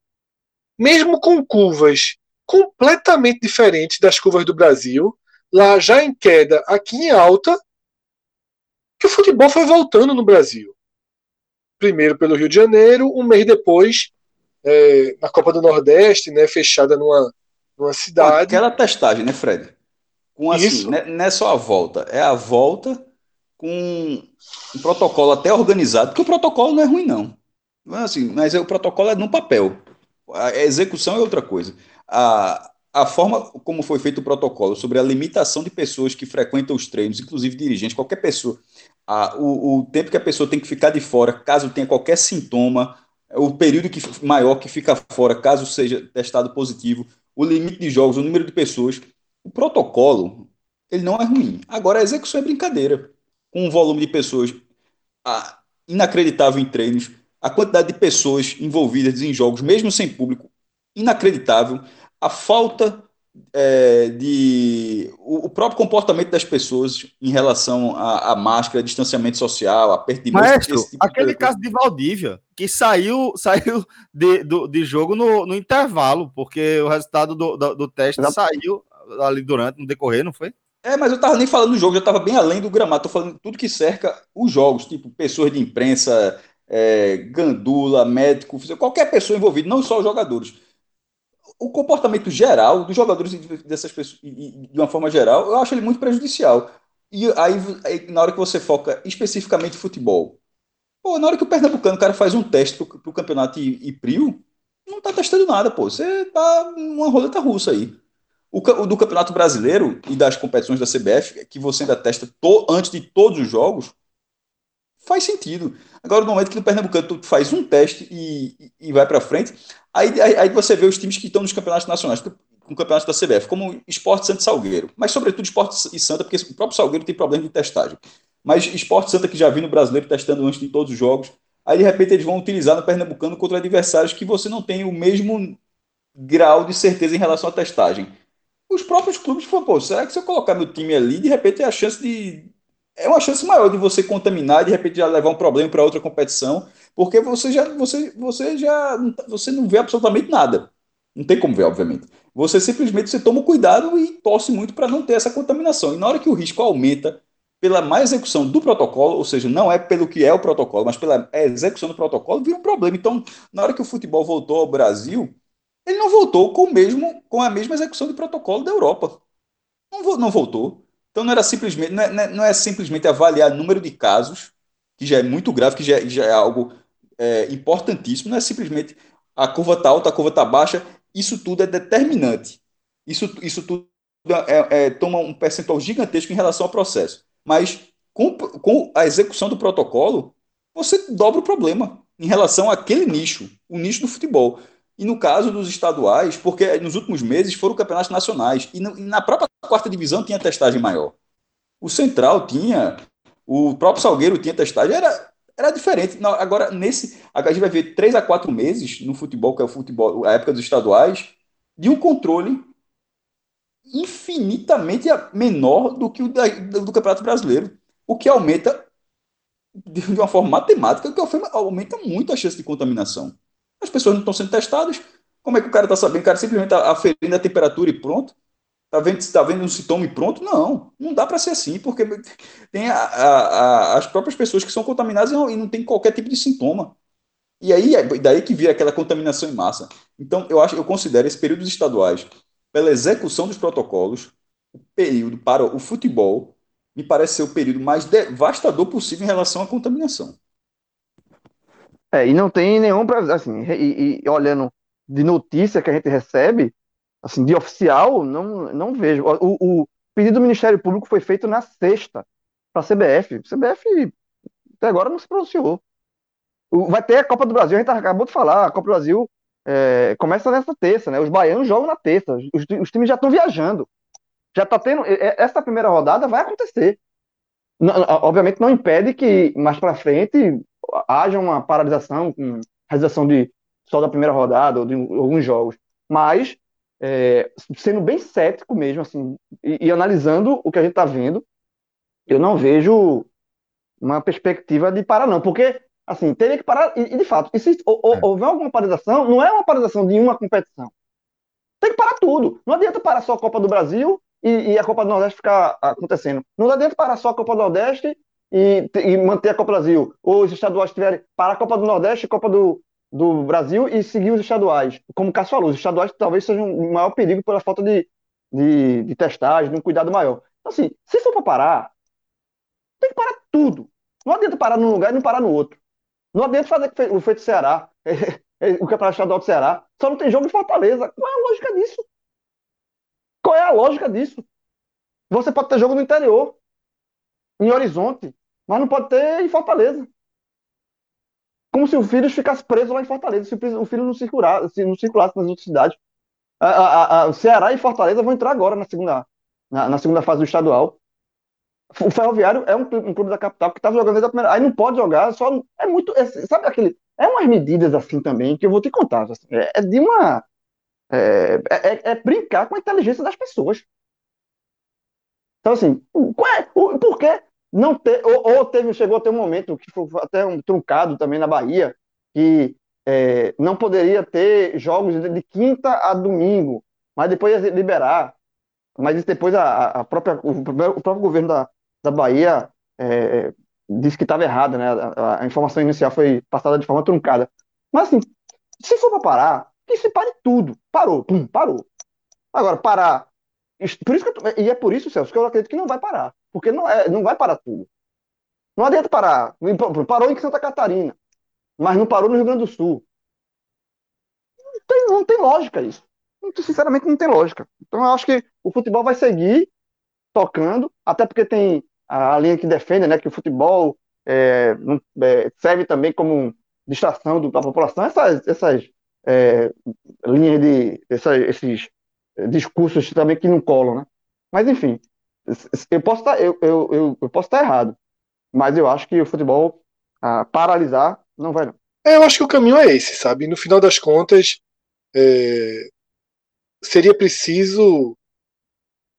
mesmo com curvas completamente diferentes das curvas do Brasil, lá já em queda, aqui em alta, que o futebol foi voltando no Brasil primeiro pelo Rio de Janeiro, um mês depois é, na Copa do Nordeste, né, fechada numa, numa cidade. Aquela testagem, né, Fred? Com assim, Isso. Né, não é só a volta, é a volta com um protocolo até organizado, porque o protocolo não é ruim, não. é assim, mas o protocolo é no papel. A execução é outra coisa. A, a forma como foi feito o protocolo sobre a limitação de pessoas que frequentam os treinos, inclusive dirigentes, qualquer pessoa, a, o, o, tempo que a pessoa tem que ficar de fora, caso tenha qualquer sintoma, o período que, maior que fica fora, caso seja testado positivo, o limite de jogos, o número de pessoas. O protocolo, ele não é ruim. Agora, a execução é brincadeira. Com um volume de pessoas a, inacreditável em treinos, a quantidade de pessoas envolvidas em jogos, mesmo sem público, inacreditável. A falta é, de o, o, próprio comportamento das pessoas em relação à, máscara, distanciamento social, aperto de Maestro, tipo aquele de... caso de Valdívia, que saiu, saiu de, do, de jogo no, no intervalo, porque o resultado do, do, do teste não. saiu ali durante, no decorrer, não foi? É, mas eu tava nem falando do jogo, eu tava bem além do gramado, tô falando tudo que cerca os jogos, tipo pessoas de imprensa, é, gandula, médico, qualquer pessoa envolvida, não só os jogadores o comportamento geral dos jogadores dessas pessoas, de uma forma geral, eu acho ele muito prejudicial. E aí, aí na hora que você foca especificamente futebol, pô, na hora que o Pernambucano, o cara faz um teste pro, pro campeonato IPRIO, não tá testando nada, pô. Você tá numa roleta russa aí. O, o, do Campeonato Brasileiro e das competições da CBF, que você ainda testa to, antes de todos os jogos, faz sentido. Agora, no momento que no Pernambucano tu faz um teste e, e, e vai para frente, aí, aí, aí, você vê os times que estão nos campeonatos nacionais, com campeonatos da CBF, como Esporte Santa e Salgueiro, mas sobretudo Esporte e Santa, porque o próprio Salgueiro tem problema de testagem. Mas Esporte Santa, que já vi no brasileiro testando antes de todos os jogos, aí de repente eles vão utilizar no Pernambucano contra adversários que você não tem o mesmo grau de certeza em relação à testagem. Os próprios clubes falam, pô, será que se eu colocar meu time ali, de repente é a chance de é uma chance maior de você contaminar e de repente já levar um problema para outra competição, porque você já você, você já você não vê absolutamente nada. Não tem como ver, obviamente. Você simplesmente você toma cuidado e torce muito para não ter essa contaminação. E na hora que o risco aumenta pela má execução do protocolo, ou seja, não é pelo que é o protocolo, mas pela execução do protocolo, vira um problema. Então, na hora que o futebol voltou ao Brasil, ele não voltou com, o mesmo, com a mesma execução do protocolo da Europa. Não, não voltou. Então não era simplesmente, não é, não é simplesmente avaliar número de casos, que já é muito grave, que já, já é algo é, importantíssimo, não é simplesmente a curva está alta, a curva está baixa, isso tudo é determinante. Isso, isso tudo é, é, toma um percentual gigantesco em relação ao processo. Mas com, com a execução do protocolo, você dobra o problema em relação àquele nicho, o nicho do futebol. E no caso dos estaduais, porque nos últimos meses foram campeonatos nacionais, e, na própria quarta divisão tinha testagem maior. O Central tinha, o próprio Salgueiro tinha testagem, era, era diferente. Não, agora, nesse. A gente vai ver três a quatro meses no futebol, que é o futebol, a época dos estaduais, de um controle infinitamente menor do que o da, do Campeonato Brasileiro. O que aumenta de uma forma matemática, que aumenta muito a chance de contaminação. As pessoas não estão sendo testadas. Como é que o cara está sabendo? O cara simplesmente está aferindo a temperatura e pronto. Está vendo está vendo um sintoma e pronto? Não, não dá para ser assim, porque tem a, a, a, as próprias pessoas que são contaminadas e não, e não tem qualquer tipo de sintoma. E aí é daí que vira aquela contaminação em massa. Então, eu acho, eu considero esse período estaduais, pela execução dos protocolos, o período para o futebol, me parece ser o período mais devastador possível em relação à contaminação. É, e não tem nenhum, assim, e, e, olhando de notícia que a gente recebe, assim, de oficial, não, não vejo. O, o pedido do Ministério Público foi feito na sexta para a CBF. A CBF até agora não se pronunciou. Vai ter a Copa do Brasil, a gente acabou de falar, a Copa do Brasil é, começa nessa terça, né? Os baianos jogam na terça, os, os times já estão viajando. Já está tendo. Essa primeira rodada vai acontecer. Obviamente não impede que mais para frente haja uma paralisação, com realização de só da primeira rodada ou de alguns jogos. Mas, é, sendo bem cético mesmo, assim, e, e analisando o que a gente está vendo, eu não vejo uma perspectiva de parar, não. Porque, assim, teria que parar, e, e de fato, e se ou, ou, é. houver alguma paralisação, não é uma paralisação de uma competição. Tem que parar tudo. Não adianta parar só a Copa do Brasil e, e, a Copa do Nordeste ficar acontecendo. Não dentro parar só a Copa do Nordeste e, e manter a Copa Brasil. Ou os estaduais tiverem para a Copa do Nordeste, Copa do, do Brasil e seguir os estaduais. Como o Cássio falou, os estaduais talvez sejam um maior perigo pela falta de, de, de testagem, de um cuidado maior. Então, assim, se for para parar, tem que parar tudo. Não adianta parar num lugar e não parar no outro. Não adianta fazer o feito do Ceará, o Campeonato Estadual do Ceará. Só não tem jogo de Fortaleza. Qual é a lógica disso? Qual é a lógica disso? Você pode ter jogo no interior, em Horizonte, mas não pode ter em Fortaleza. Como se o filho ficasse preso lá em Fortaleza, se o filho não circulasse, não circulasse nas outras cidades. A, a, a, o Ceará e Fortaleza vão entrar agora na segunda, na, na segunda fase do estadual. O Ferroviário é um, um clube da capital que estava jogando desde a primeira. Aí não pode jogar, só. É muito. É, sabe aquele. É umas medidas assim também que eu vou te contar. Assim, é, é de uma é, é, é, brincar com a inteligência das pessoas. Então, assim, é, por que não ter. Ou, ou, teve, chegou a ter um momento que foi até um truncado também na Bahia, que é, não poderia ter jogos de, de, quinta a domingo, mas depois ia liberar. Mas depois a, a própria, o, próprio governo da, da Bahia é, disse que estava errado, né? A, a, informação inicial foi passada de forma truncada. Mas assim, se for para parar, que se pare tudo. Parou, pum, parou. Agora, parar. Por isso e é por isso, Celso, que eu acredito que não vai parar. Porque não, é, não vai parar tudo. Não adianta parar. Parou em Santa Catarina, mas não parou no Rio Grande do Sul. Não tem, não tem lógica isso. Sinceramente, não tem lógica. Então, eu acho que o futebol vai seguir tocando, até porque tem a linha que defende né, que o futebol é, é, serve também como distração da população. Essas, essas é, linhas de essa, esses discursos também que não colam, né? Mas enfim, eu posso tá, eu, eu, eu, posso estar errado, mas eu acho que o futebol paralisar não vai não. É, eu acho que o caminho é esse, sabe? No final das contas, é, seria preciso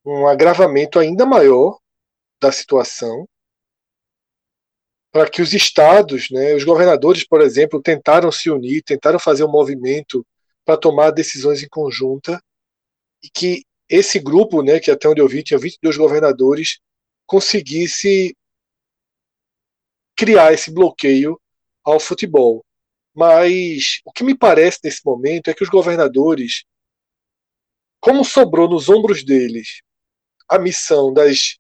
um agravamento ainda maior da situação para que os estados, né, os governadores, por exemplo, tentaram se unir, tentaram fazer um movimento para tomar decisões em conjunta e que esse grupo, né, que até onde eu vi tinha 22 governadores, conseguisse criar esse bloqueio ao futebol. Mas o que me parece nesse momento é que os governadores, como sobrou nos ombros deles a missão das,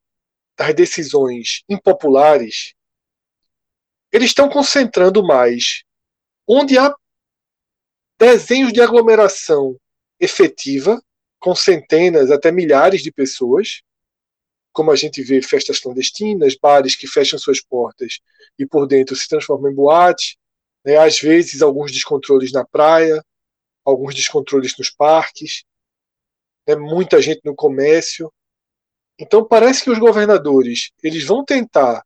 das decisões impopulares, eles estão concentrando mais onde há desenhos de aglomeração efetiva, com centenas até milhares de pessoas, como a gente vê festas clandestinas, bares que fecham suas portas e por dentro se transformam em boate, né? às vezes alguns descontroles na praia. alguns descontroles nos parques, né, muita gente no comércio. Então parece que os governadores eles vão tentar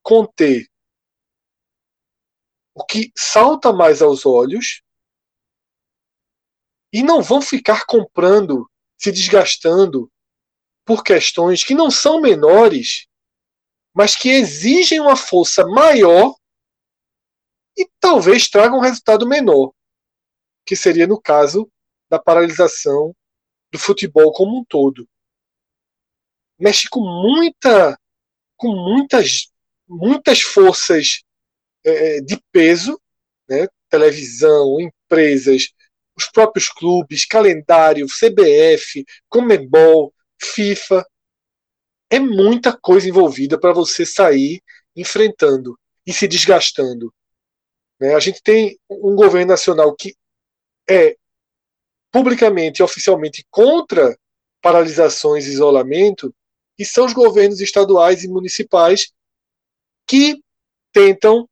conter o que salta mais aos olhos e não vão ficar comprando, se desgastando por questões que não são menores, mas que exigem uma força maior e talvez tragam um resultado menor, que seria no caso da paralisação do futebol como um todo. Mexe com muita, com muitas, muitas forças é, de peso, né? televisão, empresas, os próprios clubes, calendário, CBF, Comebol, FIFA. É muita coisa envolvida para você sair enfrentando e se desgastando. Né? A gente tem um governo nacional que é publicamente e oficialmente contra paralisações e isolamento, e são os governos estaduais e municipais que tentam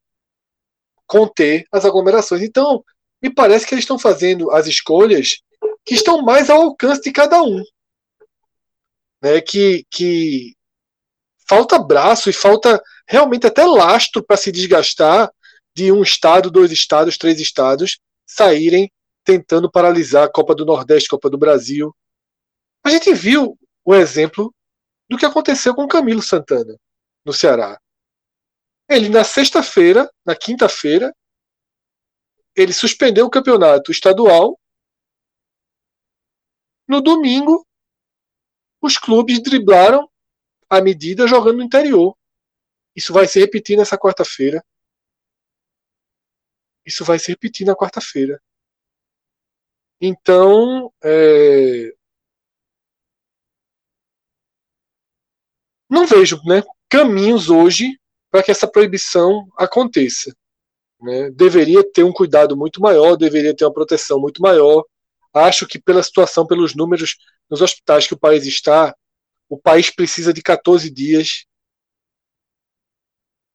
conter as aglomerações. Então, me parece que eles estão fazendo as escolhas que estão mais ao alcance de cada um. Né? Que, que falta braço e falta realmente até lastro para se desgastar de um estado, dois estados, três estados saírem tentando paralisar a Copa do Nordeste, Copa do Brasil. A gente viu o exemplo do que aconteceu com Camilo Santana no Ceará. Ele na sexta-feira, na quinta-feira, ele suspendeu o campeonato estadual. No domingo, os clubes driblaram a medida jogando no interior. Isso vai se repetir nessa quarta-feira. Isso vai se repetir na quarta-feira. Então, é... não vejo né, caminhos hoje para que essa proibição aconteça. Né? Deveria ter um cuidado muito maior, deveria ter uma proteção muito maior. Acho que, pela situação, pelos números nos hospitais que o país está, o país precisa de 14 dias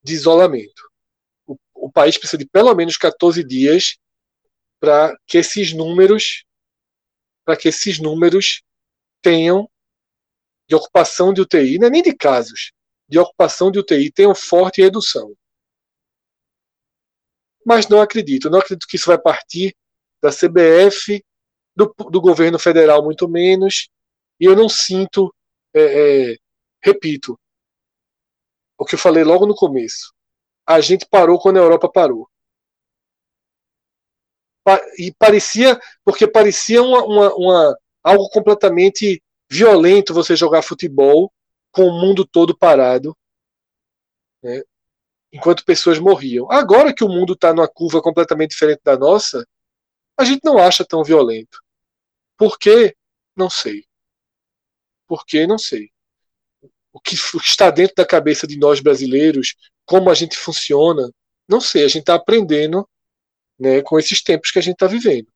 de isolamento. O, o país precisa de pelo menos 14 dias para que esses números para que esses números tenham de ocupação de UTI, não é nem de casos, de ocupação de UTI tenham forte redução. Mas não acredito, não acredito que isso vai partir da CBF, do, do governo federal muito menos, e eu não sinto, é, é, repito, o que eu falei logo no começo. A gente parou quando a Europa parou. E parecia porque parecia uma, uma, uma, algo completamente violento você jogar futebol com o mundo todo parado, né, enquanto pessoas morriam. Agora que o mundo está numa curva completamente diferente da nossa, a gente não acha tão violento. Por quê? Não sei. Por quê? Não sei. O que está dentro da cabeça de nós brasileiros, como a gente funciona, não sei. A gente está aprendendo né, com esses tempos que a gente está vivendo.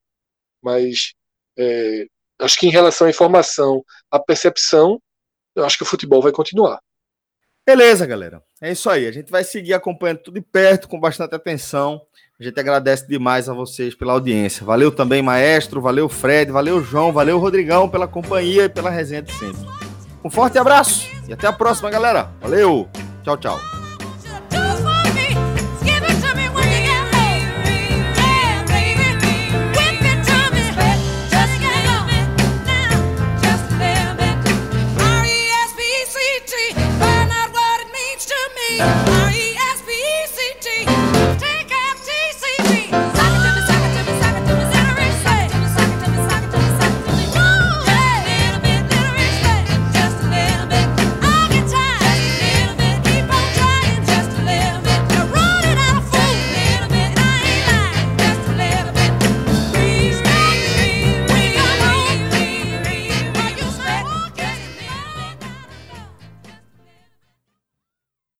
Mas é, acho que em relação à informação, à percepção, eu acho que o futebol vai continuar. Beleza, galera. É isso aí. A gente vai seguir acompanhando tudo de perto, com bastante atenção. A gente agradece demais a vocês pela audiência. Valeu também, maestro. Valeu, Fred. Valeu, João. Valeu, Rodrigão, pela companhia e pela resenha de sempre. Um forte abraço e até a próxima, galera. Valeu. Tchau, tchau.